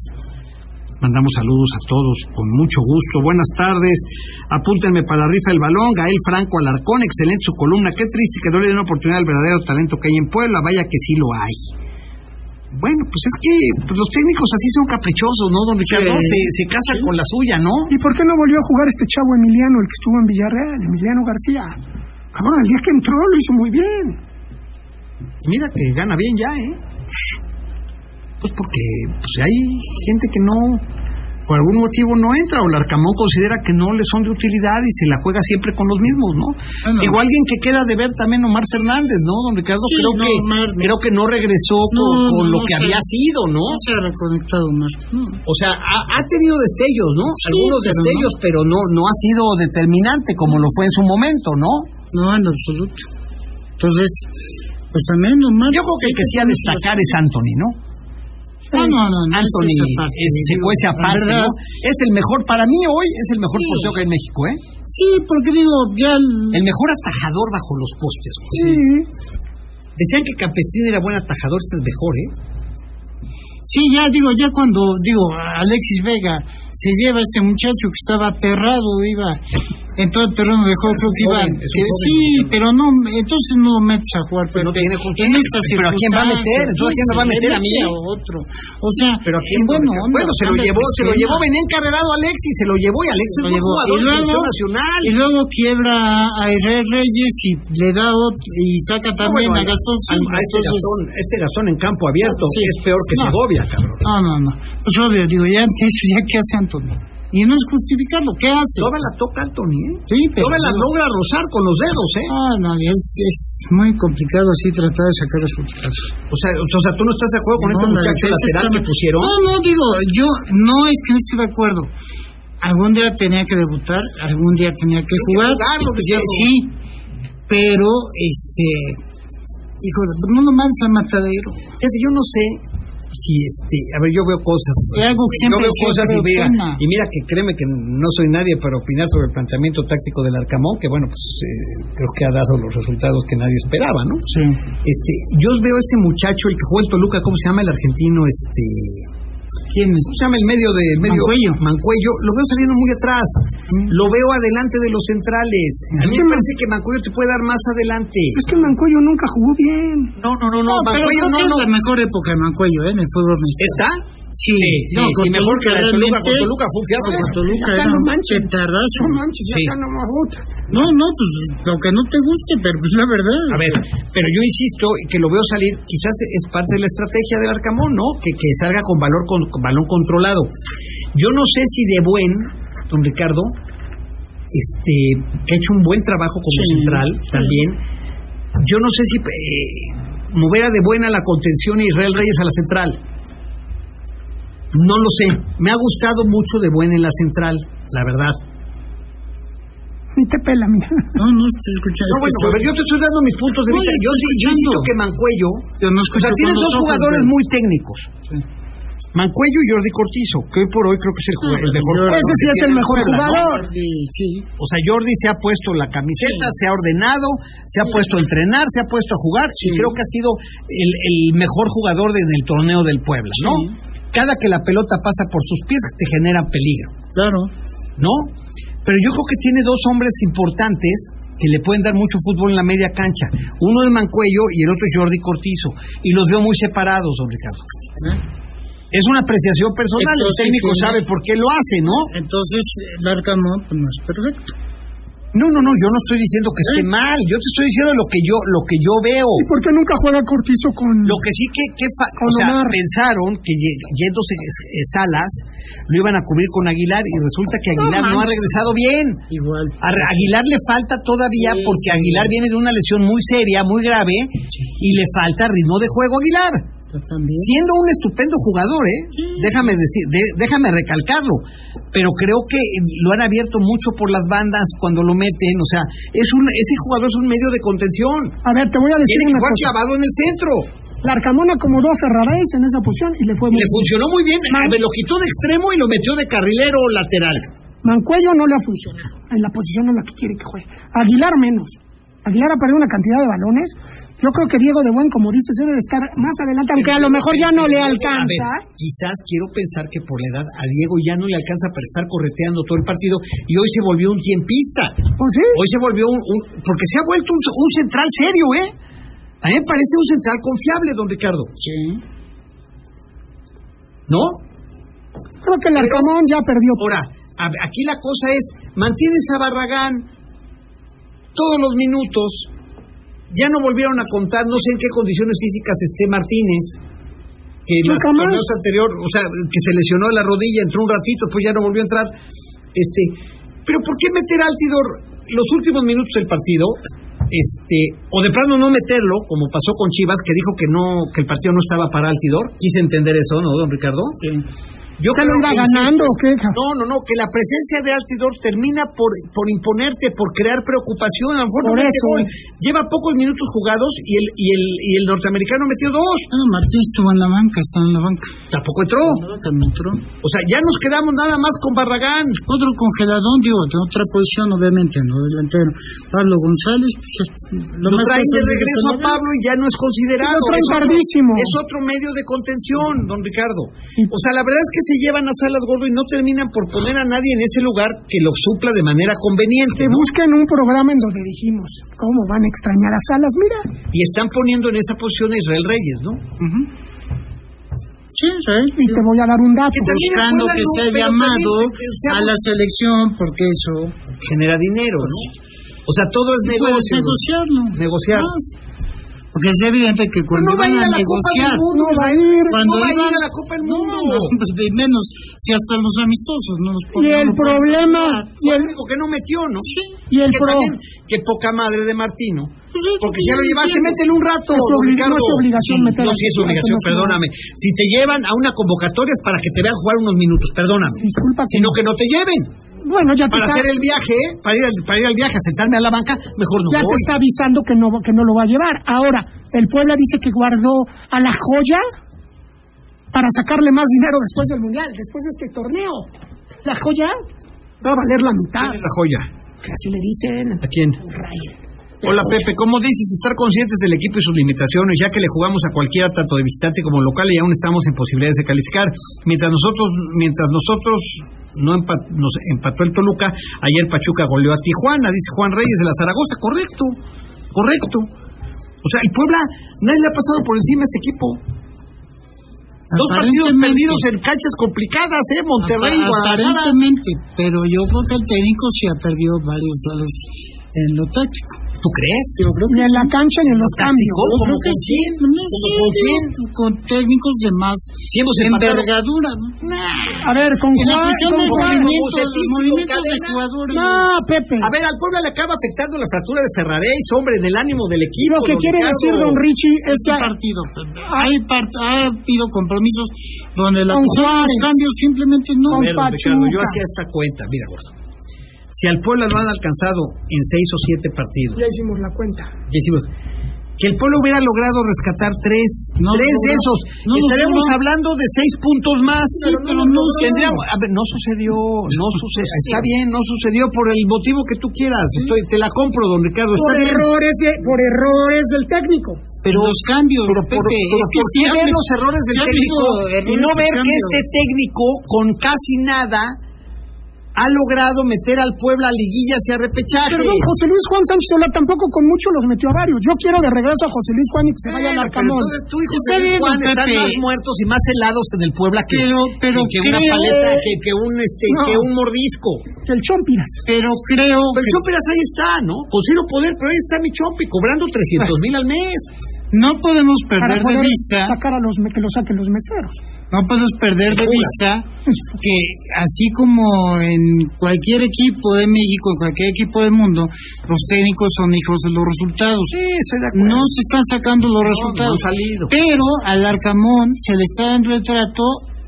Mandamos saludos a todos con mucho gusto. Buenas tardes. Apúntenme para rifa del balón. Gael Franco Alarcón, excelente su columna. Qué triste que no le den oportunidad al verdadero talento que hay en Puebla. Vaya que sí lo hay. Bueno, pues es que pues los técnicos así son caprichosos, ¿no, don Ricardo? Sí. Se, se casan con la suya, ¿no? ¿Y por qué no volvió a jugar este chavo Emiliano, el que estuvo en Villarreal, Emiliano García? Cabrón, el día que entró lo hizo muy bien. Mira que gana bien ya, ¿eh? Pues porque pues hay gente que no, por algún motivo no entra, o el Arcamón considera que no le son de utilidad y se la juega siempre con los mismos, ¿no? Igual alguien que queda de ver también Omar Fernández, ¿no? Don Ricardo, Sí, creo, no, que, Omar no. creo que no regresó con, No, con no, lo que había sido, ¿no? Se ha reconectado. No. O sea, ha, ha tenido destellos, ¿no? Sí, Algunos pero destellos, pero no, no ha sido determinante como lo fue en su momento, ¿no? No, en absoluto. Entonces, pues también Omar. Yo creo que el que sí de destacar es Anthony, ¿no? No, no, no. no Anthony es, se cuece aparte, ¿no? Es el mejor, para mí hoy es el mejor Sí. portero que hay en México, ¿eh? Sí, porque digo, ya. el- El mejor atajador bajo los postes. Sí. Decían que Campestino era buen atajador, este es mejor, ¿eh? Sí, ya digo, ya cuando, digo, Alexis Vega se lleva a este muchacho que estaba aterrado, iba en todo el terreno de juego, creo que un sí, pero no, entonces no lo metes a jugar, Pero no Pepe. quién. en estas Pero ¿a quién va a meter? Entonces, ¿a quién va a meter a mí? mete otro. O sea, Pero aquí, en buena onda, bueno, se lo llevó, se lo llevó, venía encarregado Alexis, se lo llevó y Alexis Lo es llevó. jugador nacional. Y luego quiebra a Israel Reyes y le da otro, y saca también Bueno, a Gastón a, a este, Gastón, este Gastón en campo abierto es peor que. Segovia, cabrón. No, no, no. Pues obvio, digo, ya ante eso, ya qué hace Antonio. Y no es justificarlo, ¿qué hace? Toda la toca Anthony, ¿eh? Sí, pero. La logra rozar con los dedos, ¿eh? Ah, no, es, es muy complicado así tratar de sacar resultados. O sea, o sea, tú no estás de acuerdo con No, este la muchacho defensa lateral que pusieron. No, no, digo, yo no es que no estoy de acuerdo. Algún día tenía que debutar, algún día tenía que que jugar. jugarlo, Sí, pero, este. Hijo, no lo mandes a matadero. Yo no sé si este, a ver, yo veo cosas. Es algo que siempre yo veo cosas y mira, y mira que créeme que no soy nadie para opinar sobre el planteamiento táctico del Arcamón, que bueno, pues eh, creo que ha dado los resultados que nadie esperaba, ¿no? Sí. Este, yo veo a este muchacho, el que juega el Toluca, ¿cómo se llama el argentino? Este, ¿Quién es? ¿cómo se llama el medio de medio Mancuello. Mancuello, lo veo saliendo muy atrás. Lo veo adelante de los centrales. A mí me parece que Mancuello te puede dar más adelante. Es que Mancuello nunca jugó bien. No, no, no, no, Mancuello no. es la mejor época de Mancuello, ¿eh? En el fútbol mexicano. ¿Está? Sí, sí, no, sí, con mejor que la de Toluca, con Toluca fue un fiasco. Con Toluca era no manches. petardazo. No manches, ya Sí. acá no más bota. No, no, pues lo que no te guste, pero pues la verdad. A ver, pero yo insisto que lo veo salir, quizás es parte de la estrategia del Arcamón, ¿no? Que, que salga con valor con, con balón controlado. Yo no sé si de buen, don Ricardo, este, que ha hecho un buen trabajo como Sí. central también. Yo no sé si eh, mover a de buena la contención y Israel Reyes a la central. No lo sé. Me ha gustado mucho de buena en la central, la verdad. Ni te pela, mira. No, no, estoy escuchando. No, bueno, a ver, yo te estoy dando mis puntos de vista. yo sí, yo insisto que Mancuello Yo no o sea, tienes dos jugadores muy técnicos. Mancuello y Jordi Cortizo, que hoy por hoy creo que es el, jugador, el mejor Ese jugador sí que es el mejor jugador. Sí, sí. O sea, Jordi se ha puesto la camiseta, se ha ordenado, se ha puesto a entrenar, se ha puesto a jugar y creo que ha sido el, el mejor jugador desde el torneo del Puebla, ¿no? Cada que la pelota pasa por sus pies te genera peligro, Claro. ¿no? Pero yo creo que tiene dos hombres importantes que le pueden dar mucho fútbol en la media cancha. Uno es Mancuello y el otro es Jordi Cortizo. Y los veo muy separados, don Ricardo. Es una apreciación personal, el técnico tiene- sabe por qué lo hace, ¿no? Entonces, el Arcamón pues, no es perfecto. No, no, no, yo no estoy diciendo que esté mal, yo te estoy diciendo lo que yo lo que yo veo. ¿Y por qué nunca juega Cortizo con... Lo que sí que, que fa- o sea, pensaron que yéndose eh, Salas lo iban a cubrir con Aguilar y resulta que Aguilar no, ha regresado bien. Igual. A Aguilar le falta todavía Sí, porque sí. Aguilar viene de una lesión muy seria, muy grave y le falta ritmo de juego a Aguilar. También. Siendo un estupendo jugador, ¿eh? Déjame decir, de- déjame recalcarlo. Pero creo que lo han abierto mucho por las bandas cuando lo meten. O sea, es un, ese jugador es un medio de contención. A ver, te voy a decir Tiene que una jugar cosa. clavado en el centro. Larcamón acomodó a Ferraréis en esa posición y le fue muy Le bien. funcionó muy bien. Man- Me lo quitó de extremo y lo metió de carrilero lateral. Mancuello no le ha funcionado en la posición en la que quiere que juegue. Aguilar menos. Aguilar ha perdido una cantidad de balones. Yo creo que Diego de Buen, como dices, debe de estar más adelante, aunque a lo mejor ya no le ver, alcanza. quizás quiero pensar que por la edad a Diego ya no le alcanza para estar correteando todo el partido y hoy se volvió un tiempista. ¿O sí? Hoy se volvió un, un- porque se ha vuelto un, un central serio, ¿eh? A mí me parece un central confiable, don Ricardo. Sí. ¿No? Creo que el Arcamón ya perdió. Ahora, a- aquí la cosa es, mantienes a Barragán todos los minutos, ya no volvieron a contar, no sé en qué condiciones físicas esté Martínez, que en los torneos anterior, o sea, que se lesionó la rodilla, entró un ratito, pues ya no volvió a entrar. Este, pero ¿por qué meter a Altidor los últimos minutos del partido? Este, o de plano no meterlo, como pasó con Chivas, que dijo que no, que el partido no estaba para Altidor. Quise entender eso, ¿no, don Ricardo? Sí. Yo ¿Que lo creo iba que ganando o qué? no, no, no, que la presencia de Altidor termina por, por imponerte, por crear preocupación. A lo mejor Por eso. gol. Lleva pocos minutos jugados y el, y el, y el norteamericano metió dos. Bueno, Martín estuvo en la banca, está en la banca. Tampoco entró. No entró. O sea, ya nos quedamos nada más con Barragán. Otro congeladón, digo, de otra posición, obviamente, no delantero. Pablo González, pues, es- lo Lo más traen de regreso a Pablo y ya no es considerado. Lo Es otro-. Es otro medio de contención, don Ricardo. O sea, la verdad es que se llevan a Salas Gordo y no terminan por poner a nadie en ese lugar que lo supla de manera conveniente. ¿no? busquen un programa en donde dijimos, ¿cómo van a extrañar a Salas? Mira, Y están poniendo en esa posición a Israel Reyes, ¿no? Ujú. Sí, sí. y te voy a dar un dato. Que Buscando que sea llamado a la selección, porque eso. genera dinero, ¿no? O sea, todo es Puedes negocio. negociarlo. Negociar. Más. Porque es evidente que cuando no va a van a, negociar, del Mundo, No va a ir. cuando no va a ir a la Copa del Mundo. no, pues de menos si hasta los amistosos no los Y ponen- el no problema, y el, que no metió, ¿no? y el que pro, también, que poca madre de Martino. Porque si ya lo llevaste, mételo un rato. Es no es obligación Sí, meter No, sí es obligación, perdóname. Si te llevan a una convocatoria es para que te vean jugar unos minutos, perdóname. disculpa Sino que no te lleven. bueno, ya te Para está, hacer el viaje, para ir, al, para ir al viaje, a sentarme a la banca, mejor no ya te voy. está avisando que no, que no lo va a llevar. Ahora, el Puebla dice que guardó a la joya para sacarle más dinero después del Mundial, después de este torneo. La joya va a valer la mitad. ¿Quién es la joya? Así le dicen. ¿A quién? Ryan. Hola Pepe, ¿cómo dices estar conscientes del equipo y sus limitaciones, ya que le jugamos a cualquiera tanto de visitante como local y aún estamos en posibilidades de calificar? Mientras nosotros, mientras nosotros no empa- nos empató el Toluca, ayer Pachuca goleó a Tijuana, dice Juan Reyes de la Zaragoza, correcto, correcto. O sea, el Puebla, nadie le ha pasado por encima a este equipo. Dos partidos perdidos en canchas complicadas, ¿eh? Monterrey, Guadalajara. Aparentemente, pero yo creo que el técnico sí ha perdido varios duelos en lo táctico. ¿Tú crees? Yo creo Ni que en la cancha ni en los cambios. ¿Cómo? Yo creo ¿Como que con sí, con quién? con técnicos de más Si hemos envergadura. ¿no? A ver, con Juan, con movimientos, movimientos de jugadores. No, Pepe. A ver, al pueblo le acaba afectando la fractura de Ferraréis, hombre, en el ánimo del equipo. Lo que quiere Ricardo. decir don Richie es Este que partido, hay part- ha habido compromisos donde la Con de los Juárez. cambios simplemente no. Con Ricardo, yo Pachuca. hacía esta cuenta, mira, gordo. Si al Puebla lo han alcanzado en seis o siete partidos, ya hicimos la cuenta. ya hicimos, que el pueblo hubiera logrado rescatar tres, No, tres no, de no. esos. No, no. hablando de seis puntos más. pero no, no, no. Tendríamos- a ver, no sucedió, no sucedió. Está bien, no sucedió por el motivo que tú quieras. Estoy, te la compro, don Ricardo. Por Está bien. errores, de- por errores del técnico. Pero los cambios, Pero, Pepe, pero es que ¿por sí ver los errores del técnico y no ver que este técnico con casi nada ha logrado meter al Puebla a liguillas y a repechaje? Perdón, José Luis Juan Sánchez Solá tampoco con mucho los metió a varios. Yo quiero de regreso a José Luis Juan y que se vaya al Arcamón. tú y José Luis Juan están más muertos y más helados en el Puebla que, Pero- pero que una creo- paleta, que, que un este, No. que un mordisco. El Chompiras. Pero creo Pero que Chompiras ahí está, ¿no? Con cero poder, pero ahí está mi Chompi, cobrando 300 mil al mes. No podemos Para perder de vista, sacar a los que lo saquen los meseros. no podemos perder de vista que así como en cualquier equipo de México, en cualquier equipo del mundo, los técnicos son hijos de los resultados. Sí. No se están sacando los No, resultados. no han salido. Pero al Arcamón se le está dando el trato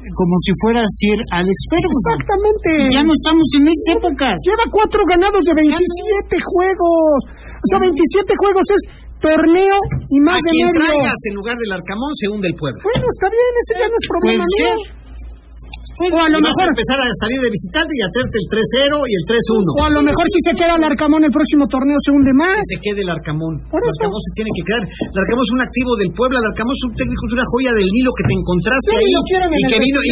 como si fuera Sir Alex Ferguson. Exactamente. Ya no estamos en esas épocas. Lleva cuatro ganados de 27 juegos. O sea, 27 juegos es torneo y más a de quien medio. traigas en lugar del Arcamón se hunde el pueblo. Bueno, está bien, ese ya no es problema Puede mío. O a lo vas mejor, a empezar a salir de visitante y hacerte el 3-0 y el 3-1. o a lo mejor si se queda el Arcamón el próximo torneo se hunde más. que se quede el Arcamón. Por el eso. Arcamón se tiene que quedar. El Arcamón es un activo del Puebla. El Arcamón es un técnico, es una joya del Nilo que te encontraste Sí, ahí. lo quieren en y el que vino y...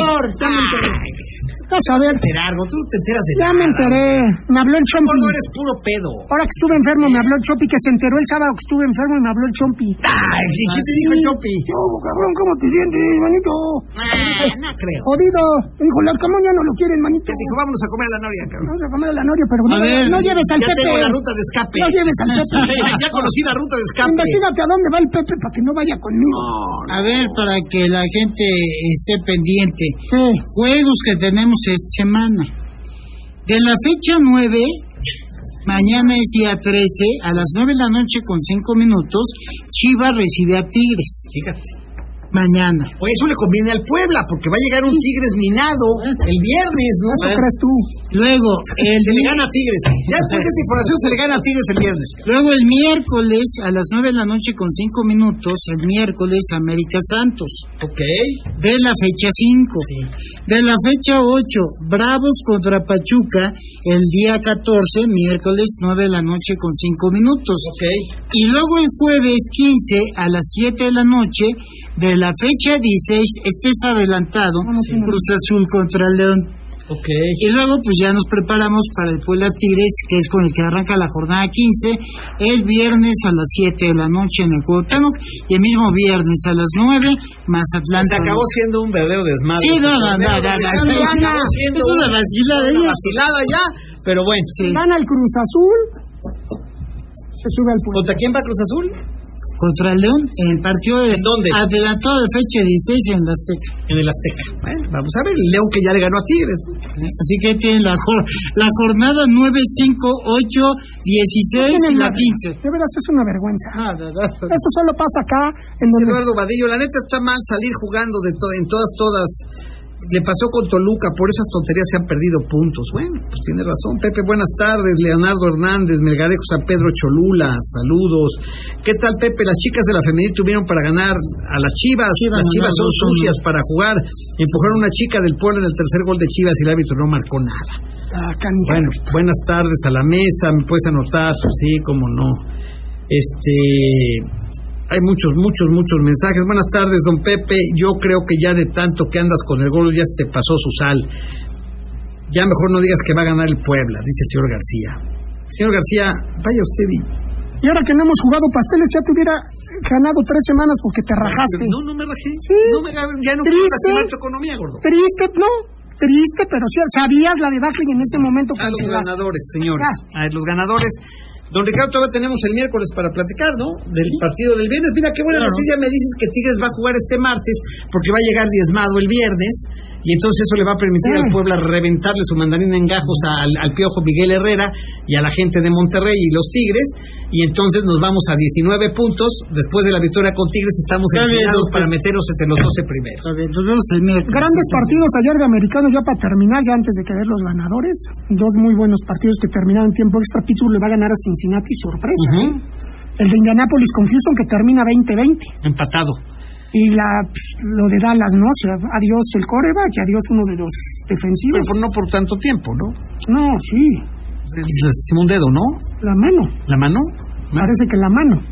Vas a ver, Gerardo, tú no te enteras de ya nada. me enteré. Me habló el Chompi. Gordo, eres puro pedo. Ahora que estuve enfermo me habló el Chompi que se enteró el sábado que estuve enfermo y me habló el Chompi. Ay, ¿qué te dijo el Chopi? Yo, cabrón, ¿cómo te sientes, manito? Ah, no creo. Jodido. Me dijo, el Arcamón ya no lo quieren, manito. Te dijo, vámonos a comer a la noria, cabrón. Vamos a comer a la noria, pero no, ver, no lleves al Ya Pepe. tengo la ruta de escape. No lleves al Pepe. ya conocí la ruta de escape. Investígate a dónde va el Pepe para que no vaya conmigo. A ver, para que la gente esté pendiente. Sí. Juegos que tenemos esta semana. De la fecha 9, mañana es día 13, a las 9 de la noche con 5 minutos, Chivas recibe a Tigres. Fíjate. Mañana. Pues eso le conviene al Puebla, porque va a llegar un Tigres minado el viernes, ¿no? Eso crees tú. Luego, el, Se le gana a Tigres. Ya después de esta información se le gana a Tigres el viernes. luego el miércoles, a las 9 de la noche con 5 minutos, el miércoles, América Santos. Ok. De la fecha 5. De la fecha 8, Bravos contra Pachuca, el día 14, miércoles 9 de la noche con 5 minutos. Ok. Y luego el jueves 15 a las 7 de la noche, de la fecha 16, este es adelantado, Cruz Azul contra León. Ok. Y luego pues ya nos preparamos para el Puebla Tigres, que es con el que arranca la jornada 15, el viernes a las 7 de la noche en el Cuauhtémoc, y el mismo viernes a las 9, Mazatlán. Se acabó siendo un verdadero desmadre. Sí, no, no, no, no, es una vacilada, una ya. vacilada ya, pero bueno. Sí. Gana el Cruz Azul. Se sube al pueblo. ¿Contra quién va Cruz Azul? Contra el León, en el partido de ¿En dónde? adelantado de fecha 16 en la Azteca. En el Azteca. Bueno, vamos a ver, el León que ya le ganó a Tigres. Así que tiene la, jor- la jornada 9, 5, 8, 16 y la 15. De veras es una vergüenza. Ah, no, no. Esto solo pasa acá en donde Eduardo Vadillo, la neta está mal salir jugando de to- en todas, todas. Le pasó con Toluca, por esas tonterías se han perdido puntos. Bueno, pues tiene razón. Pepe, buenas tardes. Leonardo Hernández, Melgarejo San Pedro Cholula, saludos. ¿Qué tal, Pepe? Las chicas de la femenil tuvieron para ganar a las chivas. Chivas las chivas son sucias para jugar. Empujaron a una chica del pueblo en el tercer gol de Chivas y el árbitro no marcó nada. Ah. Bueno, buenas tardes a la mesa, me puedes anotar, sí, cómo no. Este, hay muchos, muchos, muchos mensajes. Buenas tardes, don Pepe. Yo creo que ya de tanto que andas con el gol ya se te pasó su sal. Ya mejor no digas que va a ganar el Puebla, dice el señor García. Señor García, vaya usted y... Y ahora que no hemos jugado pasteles, ya te hubiera ganado tres semanas porque te rajaste. No, no me rajé. Sí. No me, ya no Triste. tu economía, gordo. Triste, no. Triste, pero sí, sabías la debacle y en ese momento A los ganadores, señores. A los ganadores. Don Ricardo, todavía tenemos el miércoles para platicar, ¿no? Del partido del viernes. Mira, qué buena noticia me dices que Tigres va a jugar este martes porque va a llegar diezmado el viernes y entonces eso le va a permitir al Sí. Puebla reventarle su mandarina en gajos al, al piojo Miguel Herrera y a la gente de Monterrey y los Tigres y entonces nos vamos a 19 puntos. Después de la victoria con Tigres estamos doctor. para meternos entre los 12 primeros. A ver, nos vemos el miércoles. Grandes partidos ayer de americanos ya para terminar, ya antes de ver los ganadores. Dos muy buenos partidos que terminaron en tiempo extra. Pittsburgh le va a ganar a Cincinnati, sorpresa. Ujú. El de Indianápolis con Houston que termina 20-20. Empatado. Y la, pues, lo de Dallas, ¿no? O sea, adiós el coreback y adiós uno de los defensivos. Pero no por tanto tiempo, ¿no? No, sí, Se un dedo, ¿no? la mano. ¿La mano? Parece que la mano.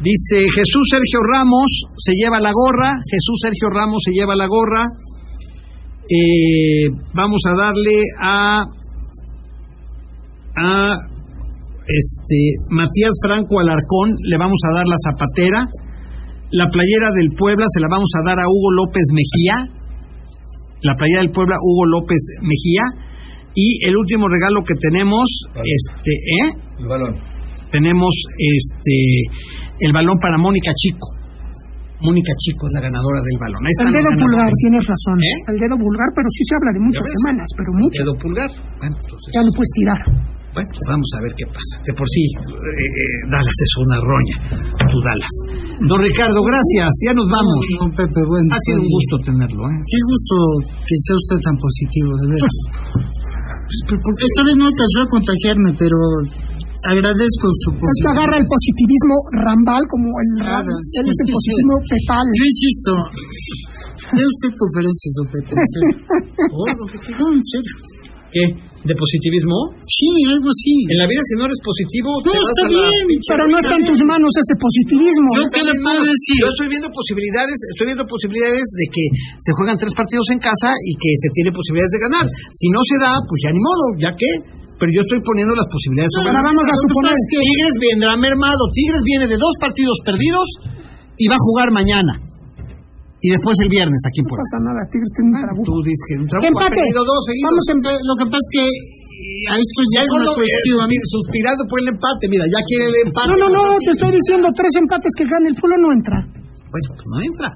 Dice Jesús Sergio Ramos se lleva la gorra. Jesús Sergio Ramos se lleva la gorra. Eh, vamos a darle a a este Matías Franco Alarcón le vamos a dar la zapatera. La playera del Puebla se la vamos a dar a Hugo López Mejía. La playera del Puebla Hugo López Mejía y el último regalo que tenemos este, ¿eh? El balón. tenemos este el balón para Mónica Chico. Mónica Chico es la ganadora del balón. Ahí El dedo pulgar, ganadores. tienes razón. ¿Eh? El dedo vulgar, pero sí se habla de muchas semanas, pero mucho. Dedo pulgar. Bueno, entonces, Ya lo puedes tirar. Bueno, pues vamos a ver qué pasa. De por sí, eh, eh, Dallas es una roña. Tú Dallas. Don Ricardo, gracias. Ya nos vamos. Don Pepe, bueno. Ha sido un gusto tenerlo. ¿eh? Qué gusto que sea usted tan positivo, de veras. Porque esta vez no alcanzó a contagiarme, pero agradezco su Es que positivismo. agarra el positivismo rambal como el. Claro, Él es el sí. positivismo pepal. Yo insisto, de usted conferencias, don Pepe, en serio. No, en serio. ¿Qué? ¿De positivismo? Sí, algo así. En la vida, si no eres positivo, No, te vas está a la bien, Pero no está en tus manos ese positivismo. Yo qué le puedo decir. Yo estoy viendo posibilidades, estoy viendo posibilidades de que se juegan tres partidos en casa y que se tiene posibilidades de ganar. Si no se da, pues ya ni modo, ya que. Pero yo estoy poniendo las posibilidades sobre Ahora vamos a suponer que Tigres vendrá mermado. Tigres viene de dos partidos perdidos y va a jugar mañana. Y después el viernes aquí en No pasa nada, Tigres tiene un trabuco. Tú dices que un trabajo ha Empate. perdido dos seguidos. Vamos en Lo que pasa es que eh, a esto ya Ya es una cuestión. eh, suspirando por el empate, mira, ya quiere el empate. No, no, no, te estoy diciendo tres empates que gane el fútbol no entra. Pues, pues no entra.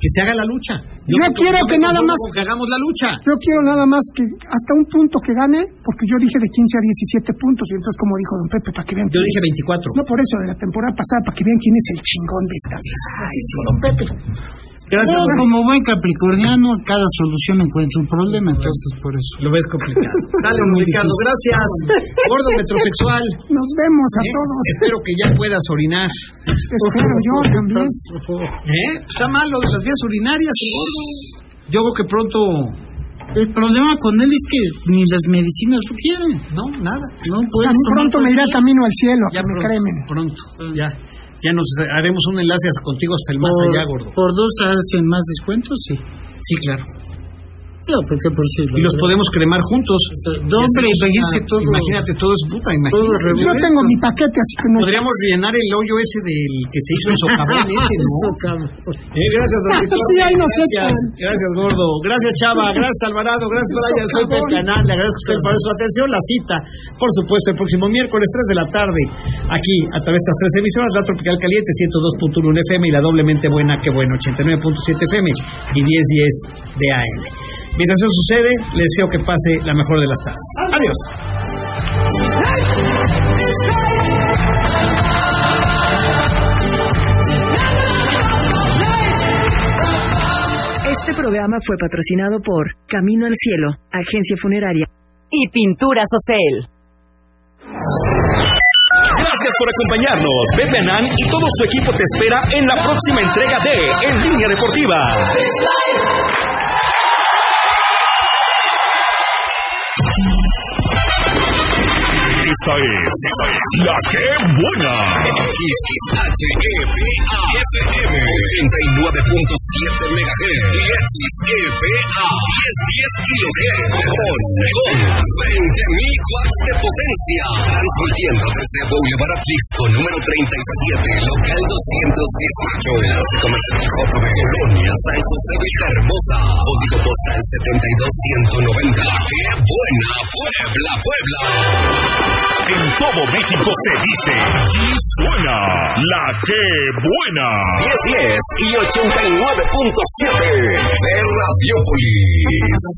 Que se haga la lucha. Yo me- quiero que nada más- Que hagamos la lucha. Yo quiero nada más que hasta un punto que gane, porque yo dije de 15 a 17 puntos, y entonces como dijo don Pepe, para que vean Yo quién dije es- 24. No por eso, de la temporada pasada, para que vean quién es el chingón de esta vez. Ay, sí, don Pepe. Gracias. Gordo. como buen capricorniano, cada solución encuentra un problema, entonces por eso. Lo ves complicado. Ricardo, difícil. gracias. Gordo metrosexual. Nos vemos a Eh, todos. Espero que ya puedas orinar. Espero yo también. ¿Eh? Está mal lo de las vías urinarias, el gordo. Yo creo que pronto. El problema con él es que ni las medicinas lo quieren. No, nada. No tomar pronto me irá camino al cielo, Ya me pronto. créeme. Pronto. Ya. Ya nos haremos un enlace contigo hasta el más por, allá, gordo. por dos hacen más descuentos, sí. Sí, claro. No, porque por sí. Y los podemos cremar juntos. Hombre, una- todo. Imagínate, todo es puta, Todo imagínate. revuelto. Yo tengo mi paquete, así que no. Podríamos rellenar el hoyo ese del que se hizo en socavón. Eh, gracias, don Ricardo. Sí, ahí nos gracias, gracias, gordo. Gracias, Chava. Gracias, Alvarado. Gracias, Brian. Soy Socavón. Pepe Canal. Le agradezco a usted por su atención. La cita, por supuesto, el próximo miércoles, 3 de la tarde, aquí, a través de estas tres emisoras, la Tropical Caliente, 102.1 FM y la doblemente buena, que bueno, 89.7 FM y 1010 de AM. Mientras eso sucede, les deseo que pase la mejor de las tardes. Adiós. Este programa fue patrocinado por Camino al Cielo, agencia funeraria. y Pinturas Ocel. Gracias por acompañarnos. Pepe Anán y todo su equipo te espera en la próxima entrega de En Línea Deportiva. Esta es La Que Buena. XHEPA FM 89.7 MHz y XEPA 1010 kHz con, con 20.000 watts de potencia transmitiendo desde Boulevard Atlixco número 37 local 218 enlace comercial JB Colonia San José Vista Hermosa código postal 72190 ¡Qué buena Puebla Puebla! En todo México se dice y suena La Que Buena. 1010 y 89.7 de Radiopolis.